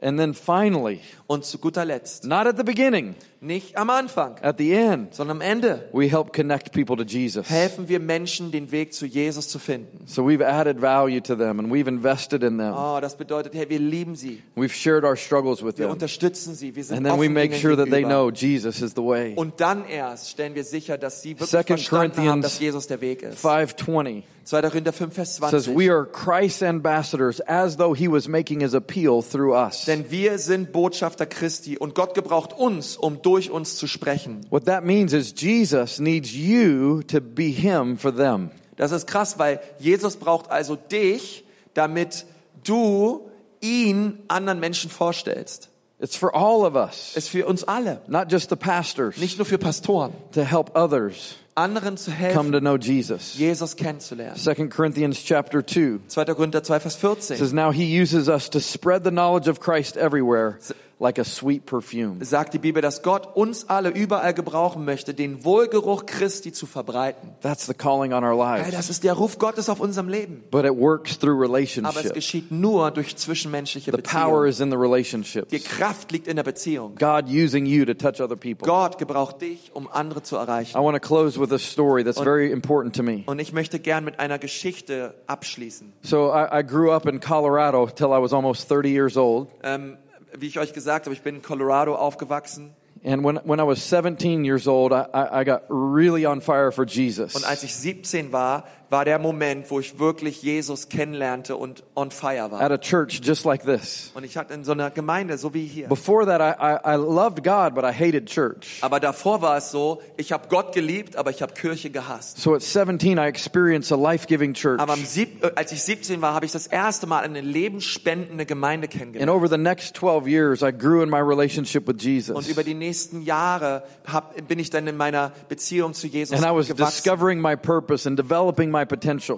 [SPEAKER 2] And then finally,
[SPEAKER 1] Und zu guter Letzt,
[SPEAKER 2] not at the beginning,
[SPEAKER 1] nicht am Anfang,
[SPEAKER 2] at the end,
[SPEAKER 1] sondern am Ende,
[SPEAKER 2] we help connect people to Jesus.
[SPEAKER 1] helfen wir Menschen, den Weg zu Jesus zu finden.
[SPEAKER 2] So we've added value to them and we've invested in them.
[SPEAKER 1] Oh, das bedeutet, hey, wir lieben sie,
[SPEAKER 2] We've shared our struggles with
[SPEAKER 1] wir
[SPEAKER 2] them.
[SPEAKER 1] unterstützen sie, wir sind
[SPEAKER 2] And then we make sure that they know Jesus is the way.
[SPEAKER 1] Und dann erst stellen wir sicher, dass sie wirklich
[SPEAKER 2] Second
[SPEAKER 1] verstanden haben, dass Jesus der Weg ist.
[SPEAKER 2] 520
[SPEAKER 1] 2. Korinther 5, Vers
[SPEAKER 2] says,
[SPEAKER 1] 20.
[SPEAKER 2] We are Christ's ambassadors as though he was making his appeal through us.
[SPEAKER 1] Denn wir sind Botschafter Christi und Gott gebraucht uns, um durch uns zu sprechen.
[SPEAKER 2] What that means is Jesus needs you to be him for them.
[SPEAKER 1] Das ist krass, weil Jesus braucht also dich, damit du ihn anderen Menschen vorstellst.
[SPEAKER 2] It's for all of us,
[SPEAKER 1] Ist für uns alle,
[SPEAKER 2] not just the pastors,
[SPEAKER 1] nicht nur für Pastoren,
[SPEAKER 2] to help others
[SPEAKER 1] anderen zu
[SPEAKER 2] come
[SPEAKER 1] helfen,
[SPEAKER 2] to know Jesus.
[SPEAKER 1] Jesus kennenzulernen.
[SPEAKER 2] 2 Corinthians chapter 2
[SPEAKER 1] 2. Korinther 2, Vers 14
[SPEAKER 2] says, Now he uses us to spread the knowledge of Christ everywhere like a sweet perfume.
[SPEAKER 1] sagt die Bibel, dass Gott uns alle überall gebrauchen möchte, den Wohlgeruch Christi zu verbreiten.
[SPEAKER 2] That's the calling on our lives.
[SPEAKER 1] das ist der Ruf Gottes auf unserem Leben.
[SPEAKER 2] But it works through
[SPEAKER 1] Aber es geschieht nur durch zwischenmenschliche
[SPEAKER 2] The power
[SPEAKER 1] Beziehungen.
[SPEAKER 2] is in the
[SPEAKER 1] Die
[SPEAKER 2] relationships.
[SPEAKER 1] Kraft liegt in der Beziehung.
[SPEAKER 2] God using you to touch other people.
[SPEAKER 1] Gott gebraucht dich, um andere zu erreichen.
[SPEAKER 2] I want to close with a story that's very important to me.
[SPEAKER 1] Und ich möchte gern mit einer Geschichte abschließen.
[SPEAKER 2] So I, I grew up in Colorado till I was almost 30 years old.
[SPEAKER 1] Ähm, wie ich euch gesagt habe, ich bin in Colorado aufgewachsen.
[SPEAKER 2] And when, when I was 17 years old, I, I got really on fire for Jesus.
[SPEAKER 1] Und als ich 17 war, war der Moment, wo ich wirklich Jesus kennenlernte und on fire war.
[SPEAKER 2] At a church just like this.
[SPEAKER 1] Und ich hatte in so einer Gemeinde, so wie hier.
[SPEAKER 2] Before that, I, I, I loved God, but I hated church.
[SPEAKER 1] Aber davor war es so, ich habe Gott geliebt, aber ich habe Kirche gehasst.
[SPEAKER 2] So at 17, I experienced a life-giving church.
[SPEAKER 1] Aber am sieb äh, als ich 17 war, habe ich das erste Mal eine lebensspendende Gemeinde
[SPEAKER 2] And
[SPEAKER 1] kennengelernt.
[SPEAKER 2] over the next 12 years, I grew in my relationship with
[SPEAKER 1] Und
[SPEAKER 2] Jesus.
[SPEAKER 1] über die nächsten Jahre hab, bin ich dann in meiner Beziehung zu Jesus
[SPEAKER 2] And I was
[SPEAKER 1] gewachsen.
[SPEAKER 2] discovering my purpose and developing my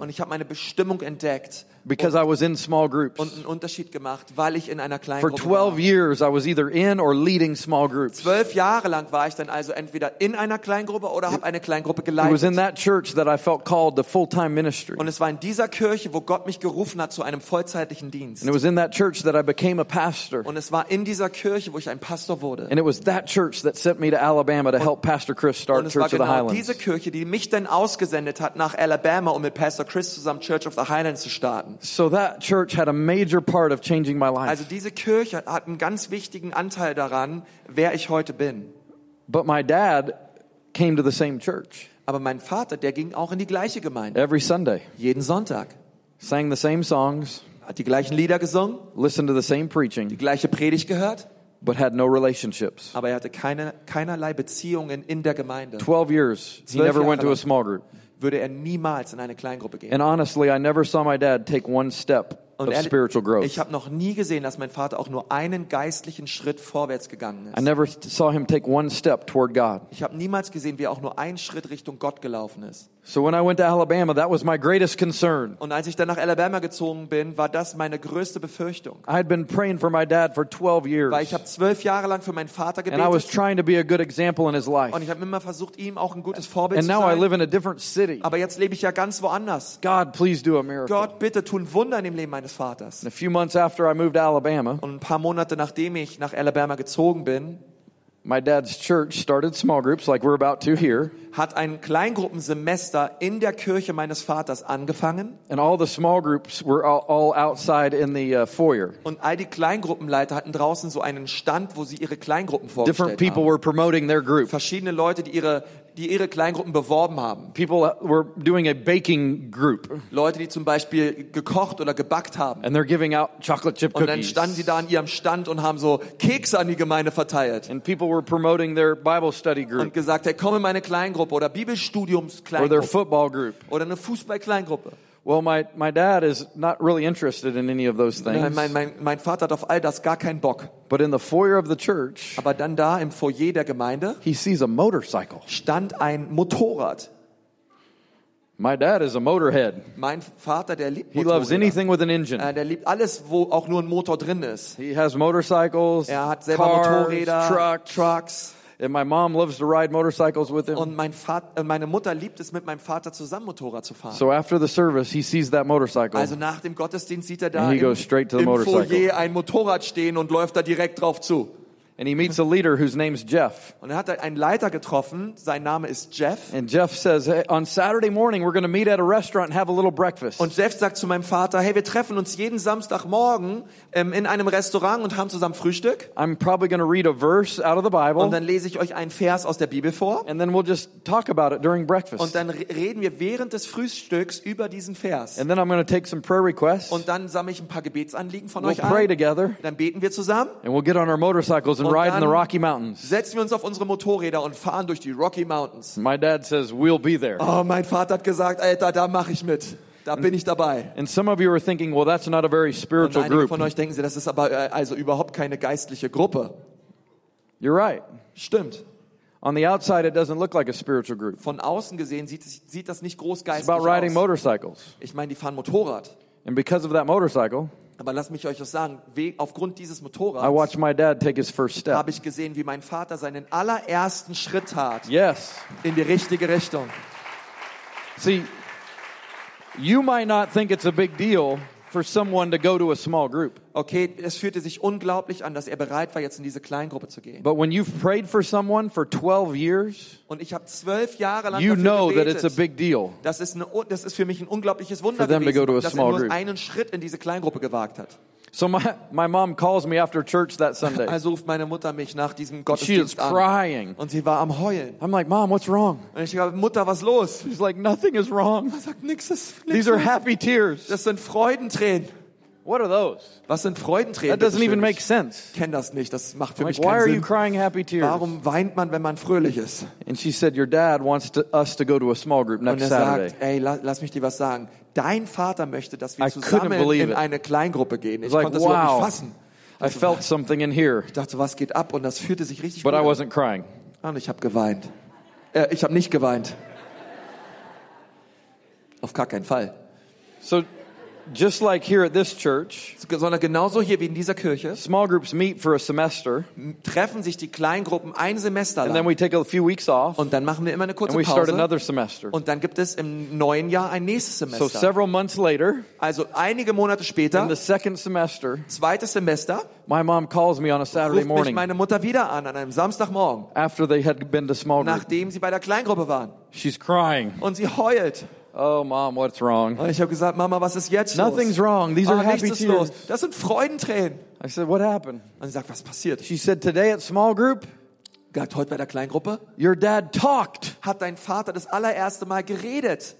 [SPEAKER 1] Und
[SPEAKER 2] potential
[SPEAKER 1] ich habe meine Bestimmung entdeckt
[SPEAKER 2] because I was in small groups.
[SPEAKER 1] und einen Unterschied gemacht, weil ich in einer kleinen
[SPEAKER 2] For
[SPEAKER 1] Gruppe
[SPEAKER 2] 12
[SPEAKER 1] war.
[SPEAKER 2] years, I was either in or leading small groups.
[SPEAKER 1] Zwölf Jahre lang war ich dann also entweder in einer Kleingruppe oder habe eine Kleingruppe
[SPEAKER 2] It was in
[SPEAKER 1] geleitet.
[SPEAKER 2] that church that I felt called to full-time ministry.
[SPEAKER 1] Und es war in dieser Kirche, wo Gott mich gerufen hat zu einem vollzeitlichen Dienst.
[SPEAKER 2] And it was in that church that I became a pastor.
[SPEAKER 1] Und es war in dieser Kirche, wo ich ein Pastor wurde.
[SPEAKER 2] And it was that church that sent me to Alabama to help Pastor Chris start Church of the
[SPEAKER 1] genau diese
[SPEAKER 2] Highlands.
[SPEAKER 1] Kirche, die mich dann ausgesendet hat nach Alabama, um mit Pastor Chris zusammen Church of the Highlands zu starten.
[SPEAKER 2] So that church had a major part of changing my
[SPEAKER 1] Also
[SPEAKER 2] life.
[SPEAKER 1] diese Kirche hat einen ganz wichtigen Anteil daran, wer ich heute bin.
[SPEAKER 2] But my dad came to the same church
[SPEAKER 1] Aber mein Vater, der ging auch in die gleiche Gemeinde.
[SPEAKER 2] every Sunday,
[SPEAKER 1] Jeden Sonntag.
[SPEAKER 2] sang the same songs,
[SPEAKER 1] Hat die gleichen Lieder gesungen,
[SPEAKER 2] listened to the same
[SPEAKER 1] die
[SPEAKER 2] preaching,
[SPEAKER 1] gleiche Predigt gehört,
[SPEAKER 2] but had no relationships.
[SPEAKER 1] aber er hatte keine, keinerlei Beziehungen in der Gemeinde.
[SPEAKER 2] 12 years, he never
[SPEAKER 1] Jahre
[SPEAKER 2] went to a small group.
[SPEAKER 1] Würde er niemals in eine Kleingruppe gehen.
[SPEAKER 2] And honestly, I never saw my dad take one step
[SPEAKER 1] Und
[SPEAKER 2] of
[SPEAKER 1] ehrlich,
[SPEAKER 2] spiritual growth.
[SPEAKER 1] ich habe noch nie gesehen, dass mein Vater auch nur einen geistlichen Schritt vorwärts gegangen
[SPEAKER 2] I
[SPEAKER 1] ist.
[SPEAKER 2] never saw him take one step toward God.
[SPEAKER 1] Ich habe niemals gesehen, wie er auch nur einen Schritt Richtung Gott gelaufen ist.
[SPEAKER 2] So when I went to Alabama, that was my greatest concern.
[SPEAKER 1] Und als ich dann nach Alabama gezogen bin, war das meine größte Befürchtung.
[SPEAKER 2] I had been praying for my dad for 12 years.
[SPEAKER 1] Weil ich habe zwölf Jahre lang für meinen Vater
[SPEAKER 2] And I was
[SPEAKER 1] gebetet
[SPEAKER 2] trying to be a good example in his life.
[SPEAKER 1] und ich habe immer versucht, ihm auch ein gutes Vorbild
[SPEAKER 2] And
[SPEAKER 1] zu
[SPEAKER 2] now I
[SPEAKER 1] sein.
[SPEAKER 2] live in a different city.
[SPEAKER 1] Aber jetzt lebe ich ja ganz woanders.
[SPEAKER 2] God, please do a miracle.
[SPEAKER 1] Gott, bitte tun Wunder in dem Leben meines Vaters.
[SPEAKER 2] And a few months after I moved to Alabama,
[SPEAKER 1] Und ein paar Monate nachdem ich nach Alabama gezogen bin,
[SPEAKER 2] my dad's church started small groups like we're about to here.
[SPEAKER 1] hat ein Kleingruppensemester in der Kirche meines Vaters angefangen
[SPEAKER 2] And all the small groups were all, all outside in the uh, foyer.
[SPEAKER 1] und all die Kleingruppenleiter hatten draußen so einen Stand, wo sie ihre Kleingruppen
[SPEAKER 2] Different
[SPEAKER 1] vorgestellt
[SPEAKER 2] people
[SPEAKER 1] haben.
[SPEAKER 2] were promoting their group.
[SPEAKER 1] Verschiedene Leute, die ihre, die ihre Kleingruppen beworben haben.
[SPEAKER 2] People were doing a baking group.
[SPEAKER 1] Leute, die zum Beispiel gekocht oder gebackt haben.
[SPEAKER 2] And they're giving out chocolate chip
[SPEAKER 1] Und dann
[SPEAKER 2] cookies.
[SPEAKER 1] standen sie da an ihrem Stand und haben so Kekse an die Gemeinde verteilt.
[SPEAKER 2] And people were promoting their Bible study
[SPEAKER 1] Und
[SPEAKER 2] group
[SPEAKER 1] gesagt, hey, komm in meine Kleingruppe oder
[SPEAKER 2] or their
[SPEAKER 1] Bibelstudiumskleingruppe
[SPEAKER 2] football group.
[SPEAKER 1] oder eine Fußballkleingruppe.
[SPEAKER 2] Well, my, my dad is not really interested in any of those
[SPEAKER 1] Nein,
[SPEAKER 2] things.
[SPEAKER 1] mein, mein, mein Vater hat auf all das gar keinen Bock.
[SPEAKER 2] But in the foyer of the church,
[SPEAKER 1] Aber dann da im Foyer der Gemeinde
[SPEAKER 2] he sees a motorcycle.
[SPEAKER 1] stand ein Motorrad.
[SPEAKER 2] My dad is a motorhead.
[SPEAKER 1] Mein Vater, der liebt
[SPEAKER 2] He loves anything with an engine.
[SPEAKER 1] Äh, Der liebt alles, wo auch nur ein Motor drin ist.
[SPEAKER 2] He has motorcycles,
[SPEAKER 1] Er hat selber
[SPEAKER 2] cars,
[SPEAKER 1] Motorräder,
[SPEAKER 2] trucks.
[SPEAKER 1] Trucks.
[SPEAKER 2] And my mom loves to ride motorcycles with him.
[SPEAKER 1] Und mein Vater, äh, meine Mutter liebt es, mit meinem Vater zusammen Motorrad zu fahren.
[SPEAKER 2] So after the service, he sees that motorcycle.
[SPEAKER 1] Also nach dem Gottesdienst sieht er da
[SPEAKER 2] And he
[SPEAKER 1] im,
[SPEAKER 2] goes straight to the
[SPEAKER 1] im
[SPEAKER 2] motorcycle.
[SPEAKER 1] Foyer ein Motorrad stehen und läuft da direkt drauf zu.
[SPEAKER 2] And he meets a leader whose name's Jeff.
[SPEAKER 1] Und er hat einen Leiter getroffen, sein Name ist Jeff.
[SPEAKER 2] And Jeff says, hey, on Saturday morning, we're going to meet at a restaurant and have a little breakfast.
[SPEAKER 1] Und Jeff sagt zu meinem Vater, hey, wir treffen uns jeden Samstagmorgen ähm, in einem Restaurant und haben zusammen Frühstück.
[SPEAKER 2] I'm probably going to read a verse out of the Bible.
[SPEAKER 1] Und dann lese ich euch einen Vers aus der Bibel vor.
[SPEAKER 2] and then we'll just talk about it during breakfast.
[SPEAKER 1] Und dann re- reden wir während des Frühstücks über diesen Vers.
[SPEAKER 2] and then I'm going to take some prayer requests.
[SPEAKER 1] Und dann sammle ich ein paar Gebetsanliegen von
[SPEAKER 2] we'll
[SPEAKER 1] euch
[SPEAKER 2] pray together.
[SPEAKER 1] Dann beten wir zusammen.
[SPEAKER 2] And we'll get on our motorcycles and
[SPEAKER 1] Und
[SPEAKER 2] ride in the Rocky Mountains.
[SPEAKER 1] Setzen wir uns auf unsere Motorräder und fahren durch die Rocky Mountains.
[SPEAKER 2] My dad says, we'll be there.
[SPEAKER 1] Oh, mein Vater hat gesagt, Alter, da mache ich mit. Da bin ich dabei.
[SPEAKER 2] And some of you are thinking, well, that's not a very
[SPEAKER 1] Und
[SPEAKER 2] spiritual
[SPEAKER 1] einige
[SPEAKER 2] group.
[SPEAKER 1] von euch denken, das ist aber äh, also überhaupt keine geistliche Gruppe.
[SPEAKER 2] You're right.
[SPEAKER 1] Stimmt.
[SPEAKER 2] On the outside, it doesn't look like a spiritual group.
[SPEAKER 1] Von außen gesehen sieht, sieht das nicht groß
[SPEAKER 2] It's
[SPEAKER 1] geistig
[SPEAKER 2] about riding
[SPEAKER 1] aus.
[SPEAKER 2] motorcycles.
[SPEAKER 1] Ich meine, die fahren Motorrad.
[SPEAKER 2] And because of that motorcycle,
[SPEAKER 1] Aber lasst mich euch das sagen, aufgrund dieses
[SPEAKER 2] I
[SPEAKER 1] Motorrads
[SPEAKER 2] watched my dad take his first step.
[SPEAKER 1] habe ich gesehen, wie mein Vater seinen allerersten Schritt tat
[SPEAKER 2] Yes.
[SPEAKER 1] in die richtige Richtung.
[SPEAKER 2] See, you might not think it's a big deal for someone to go to a small group.
[SPEAKER 1] Okay, es fühlte sich unglaublich an, dass er bereit war, jetzt in diese Kleingruppe zu gehen.
[SPEAKER 2] But when you've prayed for someone for 12 years,
[SPEAKER 1] Und ich habe zwölf Jahre lang
[SPEAKER 2] you
[SPEAKER 1] dafür
[SPEAKER 2] know that
[SPEAKER 1] gebetet.
[SPEAKER 2] it's a big deal.
[SPEAKER 1] Das ist, eine, das ist für mich ein unglaubliches Wunder
[SPEAKER 2] For them to
[SPEAKER 1] gewesen,
[SPEAKER 2] go to a
[SPEAKER 1] dass er nur
[SPEAKER 2] group.
[SPEAKER 1] einen Schritt in diese Kleingruppe gewagt hat.
[SPEAKER 2] So my, my mom calls me after church that Sunday.
[SPEAKER 1] Also ruft meine Mutter mich nach diesem Gottesdienst
[SPEAKER 2] She is
[SPEAKER 1] Gottesdienst an.
[SPEAKER 2] crying.
[SPEAKER 1] Und sie war am Heulen.
[SPEAKER 2] I'm like, Mom, what's wrong?
[SPEAKER 1] Und ich sage, Mutter, was los?
[SPEAKER 2] She's like, nothing is wrong.
[SPEAKER 1] Er sagt, nix ist, nix
[SPEAKER 2] These are happy tears.
[SPEAKER 1] Das sind Freudentränen.
[SPEAKER 2] What are those?
[SPEAKER 1] Was sind Freudentränen?
[SPEAKER 2] That doesn't even make sense.
[SPEAKER 1] Ich kenne das nicht. Das macht für
[SPEAKER 2] I'm
[SPEAKER 1] mich
[SPEAKER 2] like, why are
[SPEAKER 1] keinen
[SPEAKER 2] you
[SPEAKER 1] Sinn.
[SPEAKER 2] crying happy tears?
[SPEAKER 1] Warum weint man, wenn man fröhlich ist?
[SPEAKER 2] And she said, Your dad wants to, us to go to a small group
[SPEAKER 1] Und
[SPEAKER 2] next
[SPEAKER 1] er
[SPEAKER 2] Saturday.
[SPEAKER 1] sagt, ey, la, lass mich dir was sagen. Dein Vater möchte, dass wir
[SPEAKER 2] I
[SPEAKER 1] zusammen in eine Kleingruppe gehen. Ich
[SPEAKER 2] like,
[SPEAKER 1] konnte das überhaupt
[SPEAKER 2] wow.
[SPEAKER 1] nicht fassen.
[SPEAKER 2] I felt something in here,
[SPEAKER 1] Ich dachte, was geht ab? Und das fühlte sich richtig
[SPEAKER 2] but
[SPEAKER 1] gut
[SPEAKER 2] I
[SPEAKER 1] an.
[SPEAKER 2] wasn't crying.
[SPEAKER 1] Und ich habe geweint. Äh, ich habe nicht geweint. Auf gar keinen Fall.
[SPEAKER 2] So, just like here at this church,
[SPEAKER 1] Sondern genauso hier wie in dieser Kirche
[SPEAKER 2] small groups meet for a semester,
[SPEAKER 1] treffen sich die Kleingruppen ein Semester
[SPEAKER 2] and then
[SPEAKER 1] lang.
[SPEAKER 2] we take a few weeks off,
[SPEAKER 1] Und dann machen wir immer eine kurze
[SPEAKER 2] and we start
[SPEAKER 1] Pause.
[SPEAKER 2] another semester.
[SPEAKER 1] Und dann gibt es im neuen Jahr ein nächstes
[SPEAKER 2] So,
[SPEAKER 1] Semester.
[SPEAKER 2] several months later,
[SPEAKER 1] Also einige Monate später,
[SPEAKER 2] in the second semester,
[SPEAKER 1] zweites Semester,
[SPEAKER 2] my mom calls me on a Saturday
[SPEAKER 1] ruft mich meine Mutter wieder an, an einem Samstagmorgen,
[SPEAKER 2] after they had been to small group.
[SPEAKER 1] nachdem sie bei der Kleingruppe waren.
[SPEAKER 2] She's crying.
[SPEAKER 1] Und sie heult.
[SPEAKER 2] Oh, mom, what's wrong?
[SPEAKER 1] Und ich habe gesagt, Mama, was ist jetzt
[SPEAKER 2] Nothing's
[SPEAKER 1] los?
[SPEAKER 2] wrong. These are
[SPEAKER 1] Ah,
[SPEAKER 2] happy
[SPEAKER 1] ist los.
[SPEAKER 2] tears.
[SPEAKER 1] Das sind Freudentränen.
[SPEAKER 2] I said, What happened?
[SPEAKER 1] Und sie sagt, was passiert?
[SPEAKER 2] She said, Today at small group,
[SPEAKER 1] Gesagt, heute bei der Kleingruppe
[SPEAKER 2] your dad talked.
[SPEAKER 1] hat dein Vater das allererste Mal geredet.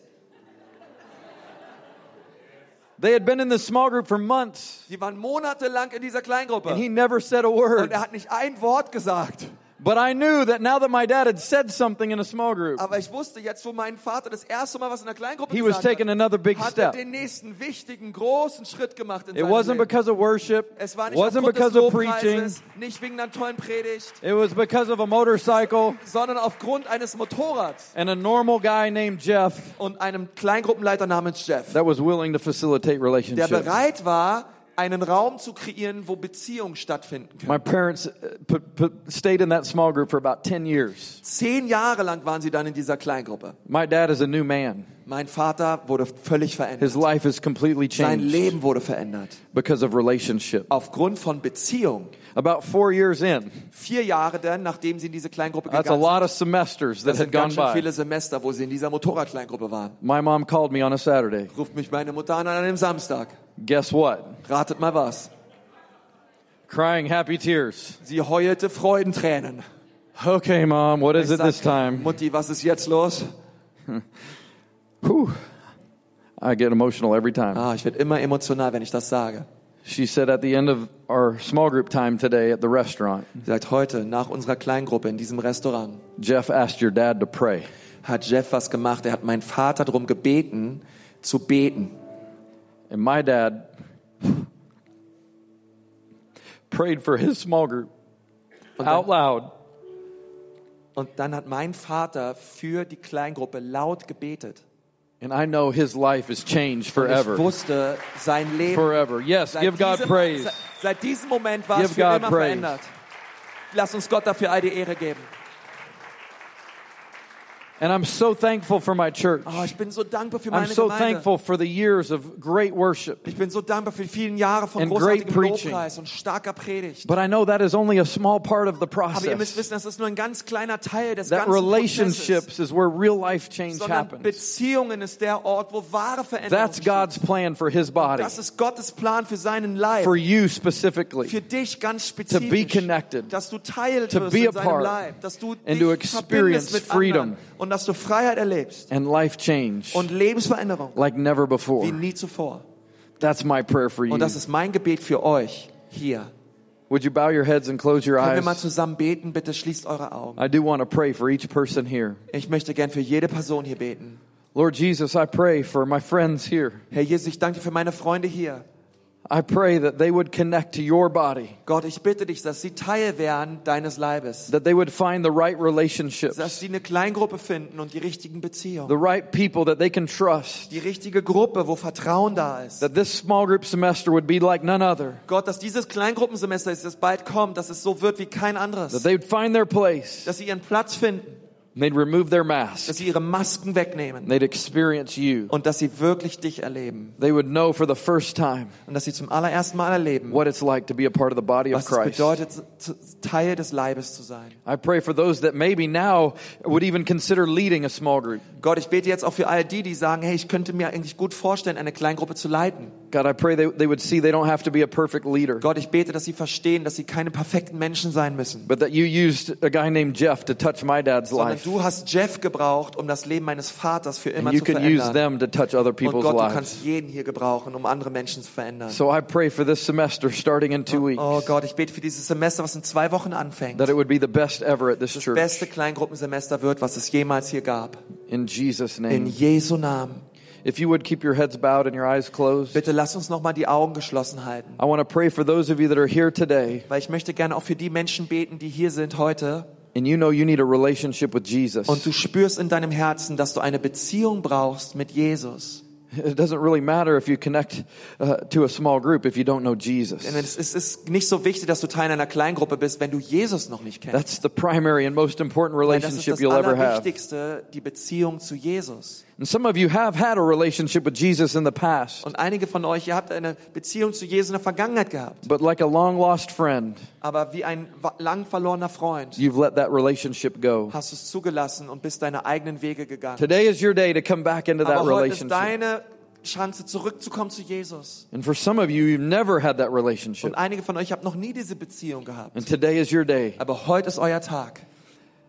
[SPEAKER 2] They had been in this small group for months,
[SPEAKER 1] Die waren monatelang in dieser Kleingruppe.
[SPEAKER 2] and he never said a
[SPEAKER 1] Und
[SPEAKER 2] word.
[SPEAKER 1] er hat nicht ein Wort gesagt.
[SPEAKER 2] But I knew that now that my dad had said something in a small group,
[SPEAKER 1] Aber ich wusste jetzt, wo mein Vater das erste Mal was in der Kleingruppe
[SPEAKER 2] he was
[SPEAKER 1] gesagt
[SPEAKER 2] taking
[SPEAKER 1] hat,
[SPEAKER 2] another big
[SPEAKER 1] hat er
[SPEAKER 2] step.
[SPEAKER 1] den nächsten wichtigen, großen Schritt gemacht in
[SPEAKER 2] It
[SPEAKER 1] seinem
[SPEAKER 2] wasn't
[SPEAKER 1] Leben.
[SPEAKER 2] because of worship,
[SPEAKER 1] Es war nicht
[SPEAKER 2] wasn't
[SPEAKER 1] aufgrund des
[SPEAKER 2] because of preaching,
[SPEAKER 1] Lobpreises, nicht wegen einer tollen Predigt,
[SPEAKER 2] it was because of a motorcycle
[SPEAKER 1] sondern aufgrund eines Motorrads
[SPEAKER 2] and a normal guy named Jeff
[SPEAKER 1] und einem Kleingruppenleiter namens Jeff,
[SPEAKER 2] that was willing to facilitate
[SPEAKER 1] der
[SPEAKER 2] relationships.
[SPEAKER 1] bereit war, einen Raum zu kreieren, wo Beziehungen stattfinden können.
[SPEAKER 2] My parents uh, stayed in that small group for about 10 years.
[SPEAKER 1] Zehn Jahre lang waren sie dann in dieser Kleingruppe.
[SPEAKER 2] My dad is a new man.
[SPEAKER 1] Mein Vater wurde völlig verändert.
[SPEAKER 2] His life is completely
[SPEAKER 1] Sein
[SPEAKER 2] changed
[SPEAKER 1] Leben wurde verändert.
[SPEAKER 2] because of relationship.
[SPEAKER 1] Aufgrund von Beziehung.
[SPEAKER 2] About four years in,
[SPEAKER 1] Vier Jahre dann, nachdem sie in diese Kleingruppe
[SPEAKER 2] that's a
[SPEAKER 1] gegangen
[SPEAKER 2] lot
[SPEAKER 1] sind.
[SPEAKER 2] of semesters that
[SPEAKER 1] Das
[SPEAKER 2] had
[SPEAKER 1] sind
[SPEAKER 2] gone
[SPEAKER 1] ganz schön
[SPEAKER 2] by.
[SPEAKER 1] viele Semester, wo sie in dieser Motorradkleingruppe waren.
[SPEAKER 2] My mom called me on a Saturday.
[SPEAKER 1] Ruft mich meine Mutter an an einem Samstag.
[SPEAKER 2] Guess what?
[SPEAKER 1] Ratet mal was.
[SPEAKER 2] Crying happy tears.
[SPEAKER 1] Sie heulte Freudentränen.
[SPEAKER 2] Okay, mom, what is
[SPEAKER 1] Ich
[SPEAKER 2] it this time?
[SPEAKER 1] Mutti, was ist jetzt los?
[SPEAKER 2] Whew. I get emotional every time.
[SPEAKER 1] Ah, ich werde immer emotional, wenn ich das sage.
[SPEAKER 2] She said at the end of our small group time today at the restaurant,
[SPEAKER 1] Sie sagt, heute, nach unserer Kleingruppe in diesem Restaurant,
[SPEAKER 2] Jeff asked your dad to pray.
[SPEAKER 1] hat Jeff was gemacht. Er hat meinen Vater darum gebeten, zu beten.
[SPEAKER 2] And my dad prayed for his small group
[SPEAKER 1] Und
[SPEAKER 2] out loud.
[SPEAKER 1] und dann hat mein Vater für die Kleingruppe laut gebetet.
[SPEAKER 2] And I know his life is changed
[SPEAKER 1] Und ich
[SPEAKER 2] forever.
[SPEAKER 1] wusste, sein Leben
[SPEAKER 2] Forever. Yes, give God
[SPEAKER 1] diesem,
[SPEAKER 2] praise.
[SPEAKER 1] Seit, seit diesem Moment war es für
[SPEAKER 2] God
[SPEAKER 1] immer
[SPEAKER 2] praise.
[SPEAKER 1] verändert. Lass uns Gott dafür all die Ehre geben.
[SPEAKER 2] And I'm so thankful for my church.
[SPEAKER 1] Oh, ich bin so dankbar für
[SPEAKER 2] I'm so
[SPEAKER 1] Gemeinde.
[SPEAKER 2] thankful for the years of great worship.
[SPEAKER 1] Ich bin so dankbar für die vielen Jahre von
[SPEAKER 2] And
[SPEAKER 1] großartigem
[SPEAKER 2] great preaching.
[SPEAKER 1] Lobpreis und starker Predigt.
[SPEAKER 2] But I know that is only a small part of the
[SPEAKER 1] Aber ihr müsst
[SPEAKER 2] process.
[SPEAKER 1] wissen, das ist nur ein ganz kleiner Teil des
[SPEAKER 2] That
[SPEAKER 1] ganzen Prozesses.
[SPEAKER 2] relationships is where real life change
[SPEAKER 1] Sondern
[SPEAKER 2] happens.
[SPEAKER 1] Beziehungen ist der Ort, wo wahre Veränderung
[SPEAKER 2] That's God's plan for his body,
[SPEAKER 1] Das ist Gottes Plan für seinen Leib.
[SPEAKER 2] for you specifically.
[SPEAKER 1] für dich ganz
[SPEAKER 2] To be connected,
[SPEAKER 1] dass du Teil
[SPEAKER 2] to
[SPEAKER 1] wirst
[SPEAKER 2] be a part,
[SPEAKER 1] Leib. Dass du
[SPEAKER 2] and to experience freedom.
[SPEAKER 1] Und dass du Freiheit erlebst.
[SPEAKER 2] and life change
[SPEAKER 1] Und Lebensveränderung.
[SPEAKER 2] like never before.
[SPEAKER 1] Wie nie zuvor.
[SPEAKER 2] That's my prayer for you.
[SPEAKER 1] Und das ist mein Gebet für euch hier.
[SPEAKER 2] Would you bow your heads and close your
[SPEAKER 1] Können wir mal
[SPEAKER 2] eyes?
[SPEAKER 1] zusammen beten? Bitte schließt eure Augen.
[SPEAKER 2] I do want to pray for each person here.
[SPEAKER 1] Ich möchte gern für jede Person hier beten.
[SPEAKER 2] Lord Jesus, I pray for my friends here.
[SPEAKER 1] Herr Jesus, ich danke dir für meine Freunde hier.
[SPEAKER 2] I pray that they would connect to your body,
[SPEAKER 1] Gott, ich bitte dich, dass sie Teil werden deines Leibes.
[SPEAKER 2] that they would find the right relationships,
[SPEAKER 1] Dass sie eine Kleingruppe finden und die richtigen Beziehungen.
[SPEAKER 2] the right people that they can trust,
[SPEAKER 1] Die richtige Gruppe, wo Vertrauen da ist.
[SPEAKER 2] that this small group semester would be like none other,
[SPEAKER 1] Gott, dass dieses Kleingruppensemester, das bald kommt, dass es so wird wie kein
[SPEAKER 2] that
[SPEAKER 1] anderes.
[SPEAKER 2] they would find their place,
[SPEAKER 1] Dass sie ihren Platz finden,
[SPEAKER 2] they'd remove their mask,
[SPEAKER 1] dass sie ihre Masken wegnehmen
[SPEAKER 2] they'd experience you.
[SPEAKER 1] und dass sie wirklich dich erleben.
[SPEAKER 2] They would know for the first time
[SPEAKER 1] Und dass sie zum allerersten Mal erleben,
[SPEAKER 2] what it's like to be a part of the body of
[SPEAKER 1] was
[SPEAKER 2] Christ.
[SPEAKER 1] bedeutet, zu- Teil des Leibes zu sein.
[SPEAKER 2] I pray for those that maybe now would even consider leading a small group.
[SPEAKER 1] Gott, ich bete jetzt auch für all die, die sagen, hey, ich könnte mir eigentlich gut vorstellen, eine Kleingruppe zu leiten.
[SPEAKER 2] God, I pray they, they would see they don't have to be a perfect leader,
[SPEAKER 1] Gott, ich bete, dass sie verstehen, dass sie keine perfekten Menschen sein müssen.
[SPEAKER 2] but that you used a guy named Jeff to touch my dad's
[SPEAKER 1] Sondern
[SPEAKER 2] life.
[SPEAKER 1] du hast Jeff gebraucht, um das Leben meines Vaters für immer
[SPEAKER 2] And you
[SPEAKER 1] zu
[SPEAKER 2] can use
[SPEAKER 1] verändern.
[SPEAKER 2] them to touch other
[SPEAKER 1] Und
[SPEAKER 2] people's
[SPEAKER 1] Gott, du kannst jeden hier gebrauchen, um andere Menschen zu verändern.
[SPEAKER 2] So I pray for this semester starting in two weeks
[SPEAKER 1] Oh Gott, ich bete für dieses Semester, was in zwei Wochen anfängt.
[SPEAKER 2] that it would be the best ever at this
[SPEAKER 1] Das
[SPEAKER 2] church.
[SPEAKER 1] beste Kleingruppensemester wird, was es jemals hier gab.
[SPEAKER 2] In Jesus'
[SPEAKER 1] In
[SPEAKER 2] name.
[SPEAKER 1] Jesu Namen.
[SPEAKER 2] If you would keep your heads bowed and your eyes closed.
[SPEAKER 1] Bitte lass uns nochmal die Augen geschlossen halten.
[SPEAKER 2] I want to pray for those of you that are here today
[SPEAKER 1] Weil ich möchte gerne auch für die Menschen beten, die hier sind heute.
[SPEAKER 2] and you know you need a relationship with Jesus.
[SPEAKER 1] Und du spürst in deinem Herzen, dass du eine Beziehung brauchst mit Jesus.
[SPEAKER 2] It doesn't really matter if you connect uh, to a small group if you don't know Jesus.
[SPEAKER 1] Denn es ist- es ist nicht so wichtig, dass du Teil einer Kleingruppe bist, wenn du Jesus noch nicht kennst.
[SPEAKER 2] That's the primary and most important
[SPEAKER 1] das ist
[SPEAKER 2] relationship
[SPEAKER 1] das
[SPEAKER 2] you'll ever have.
[SPEAKER 1] Allerwichtigste, die Beziehung zu Jesus.
[SPEAKER 2] And some of you have had a relationship with Jesus in the past,
[SPEAKER 1] Und einige von euch, ihr habt eine Beziehung zu Jesus in der Vergangenheit gehabt.
[SPEAKER 2] but like a long lost friend,
[SPEAKER 1] Aber wie ein lang verlorener Freund
[SPEAKER 2] you've let that relationship go.
[SPEAKER 1] hast es zugelassen und bist deine eigenen Wege gegangen.
[SPEAKER 2] Today is your day to come back into that
[SPEAKER 1] Aber heute ist
[SPEAKER 2] relationship.
[SPEAKER 1] deine Chance, zurückzukommen zu Jesus.
[SPEAKER 2] And for some of you, you've never had that relationship.
[SPEAKER 1] Und einige von euch habt noch nie diese Beziehung gehabt.
[SPEAKER 2] And today is your day.
[SPEAKER 1] Aber heute ist euer Tag.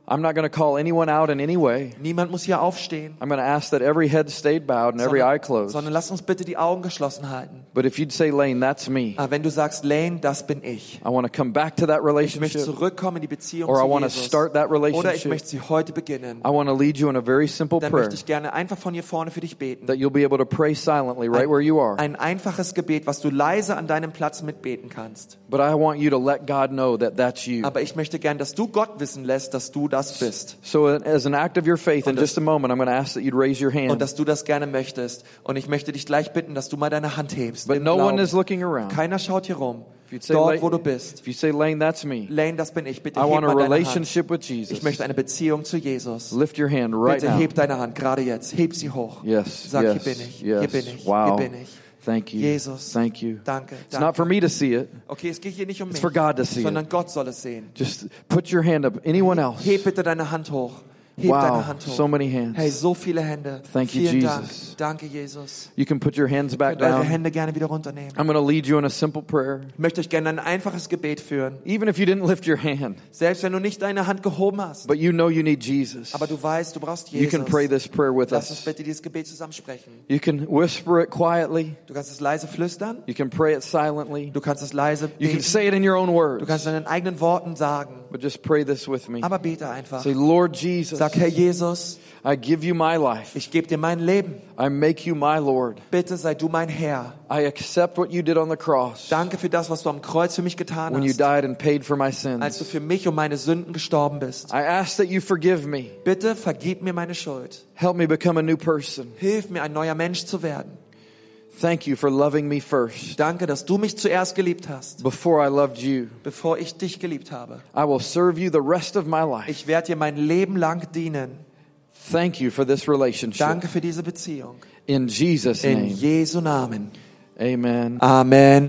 [SPEAKER 2] I'm not going to call anyone out in any way.
[SPEAKER 1] Niemand muss hier aufstehen.
[SPEAKER 2] I'm going to ask that every head stayed bowed and every eye
[SPEAKER 1] Sondern,
[SPEAKER 2] closed.
[SPEAKER 1] sondern lass uns bitte die Augen geschlossen halten.
[SPEAKER 2] But if you'd say, Lane, that's me.
[SPEAKER 1] Aber wenn du sagst, Lane, das bin ich.
[SPEAKER 2] I want to come back to that
[SPEAKER 1] Ich möchte
[SPEAKER 2] relationship.
[SPEAKER 1] zurückkommen in die Beziehung
[SPEAKER 2] Or I wanna
[SPEAKER 1] Jesus.
[SPEAKER 2] start that
[SPEAKER 1] Oder ich
[SPEAKER 2] relationship.
[SPEAKER 1] möchte sie heute beginnen.
[SPEAKER 2] I want to lead you in a very simple
[SPEAKER 1] Dann
[SPEAKER 2] prayer
[SPEAKER 1] möchte ich gerne einfach von hier vorne für dich beten.
[SPEAKER 2] that you'll be able to pray silently right where you are.
[SPEAKER 1] Ein einfaches Gebet, was du leise an deinem Platz mitbeten kannst.
[SPEAKER 2] But I want you to let God know that that's you.
[SPEAKER 1] Aber ich möchte gern, dass du Gott wissen lässt, dass du das bist.
[SPEAKER 2] So, as an act of your faith, in
[SPEAKER 1] Und
[SPEAKER 2] just a moment, I'm going to ask that you'd raise your
[SPEAKER 1] Und
[SPEAKER 2] hand.
[SPEAKER 1] dass du das gerne möchtest. Und ich möchte dich gleich bitten, dass du mal deine Hand hebst.
[SPEAKER 2] But no one is looking around.
[SPEAKER 1] Keiner schaut hier rum. Dort, wo du bist.
[SPEAKER 2] If you say, Lane, that's me.
[SPEAKER 1] Lane, das bin ich. Bitte
[SPEAKER 2] I
[SPEAKER 1] heb
[SPEAKER 2] want a
[SPEAKER 1] mal deine Hand.
[SPEAKER 2] relationship with Jesus.
[SPEAKER 1] Ich möchte eine Beziehung zu Jesus.
[SPEAKER 2] Lift your hand right
[SPEAKER 1] Bitte
[SPEAKER 2] now.
[SPEAKER 1] heb deine Hand, gerade jetzt. Heb sie hoch.
[SPEAKER 2] Yes,
[SPEAKER 1] Sag,
[SPEAKER 2] yes,
[SPEAKER 1] hier bin ich,
[SPEAKER 2] yes.
[SPEAKER 1] hier bin ich,
[SPEAKER 2] wow.
[SPEAKER 1] hier bin ich.
[SPEAKER 2] Thank you.
[SPEAKER 1] Jesus.
[SPEAKER 2] Thank you.
[SPEAKER 1] Danke,
[SPEAKER 2] It's
[SPEAKER 1] danke.
[SPEAKER 2] not for me to see it.
[SPEAKER 1] Okay, es geht hier nicht um mich,
[SPEAKER 2] for God to see
[SPEAKER 1] sondern Gott soll es sehen.
[SPEAKER 2] Just put your hand up. Anyone else?
[SPEAKER 1] Heb bitte deine Hand hoch. Heb
[SPEAKER 2] Wow,
[SPEAKER 1] deine Hand hoch.
[SPEAKER 2] so many hands.
[SPEAKER 1] Hey, so viele Hände.
[SPEAKER 2] Thank you,
[SPEAKER 1] Vielen
[SPEAKER 2] Jesus.
[SPEAKER 1] Dank. Danke, Jesus.
[SPEAKER 2] You can put your hands back
[SPEAKER 1] Könnt eure
[SPEAKER 2] down.
[SPEAKER 1] Hände gerne wieder runternehmen.
[SPEAKER 2] I'm going to lead you in a simple prayer.
[SPEAKER 1] Ich möchte euch gerne ein einfaches Gebet führen.
[SPEAKER 2] Even if you didn't lift your hand,
[SPEAKER 1] Selbst wenn du nicht deine Hand gehoben hast,
[SPEAKER 2] but you know you need Jesus,
[SPEAKER 1] aber du weißt, du brauchst
[SPEAKER 2] you
[SPEAKER 1] Jesus.
[SPEAKER 2] can pray this prayer with
[SPEAKER 1] Lass uns bitte dieses Gebet zusammen sprechen.
[SPEAKER 2] You can whisper it quietly.
[SPEAKER 1] Du kannst es leise flüstern.
[SPEAKER 2] You can pray it silently.
[SPEAKER 1] Du kannst es leise
[SPEAKER 2] You can
[SPEAKER 1] beten.
[SPEAKER 2] say it in your own
[SPEAKER 1] Du
[SPEAKER 2] words.
[SPEAKER 1] kannst es in deinen eigenen Worten sagen.
[SPEAKER 2] But just pray this with me.
[SPEAKER 1] Aber bete einfach.
[SPEAKER 2] Say, Lord Jesus,
[SPEAKER 1] Sag, Herr Jesus,
[SPEAKER 2] I give you my life.
[SPEAKER 1] ich gebe dir mein Leben.
[SPEAKER 2] I make you my Lord.
[SPEAKER 1] Bitte sei du mein Herr.
[SPEAKER 2] I accept what you did on the cross
[SPEAKER 1] Danke für das, was du am Kreuz für mich getan
[SPEAKER 2] when you
[SPEAKER 1] hast,
[SPEAKER 2] died and paid for my
[SPEAKER 1] als du
[SPEAKER 2] sins.
[SPEAKER 1] für mich und meine Sünden gestorben bist.
[SPEAKER 2] I ask that you forgive me.
[SPEAKER 1] Bitte vergib mir meine Schuld.
[SPEAKER 2] Help me become a new person.
[SPEAKER 1] Hilf mir, ein neuer Mensch zu werden.
[SPEAKER 2] Thank you for loving me first
[SPEAKER 1] Danke, dass du mich zuerst geliebt hast,
[SPEAKER 2] before I loved you.
[SPEAKER 1] bevor ich dich geliebt habe.
[SPEAKER 2] I will serve you the rest of my life.
[SPEAKER 1] Ich werde dir mein Leben lang dienen.
[SPEAKER 2] Thank you for this relationship.
[SPEAKER 1] Danke für diese Beziehung.
[SPEAKER 2] In Jesus'
[SPEAKER 1] In
[SPEAKER 2] name.
[SPEAKER 1] Jesu Namen.
[SPEAKER 2] Amen.
[SPEAKER 1] Amen.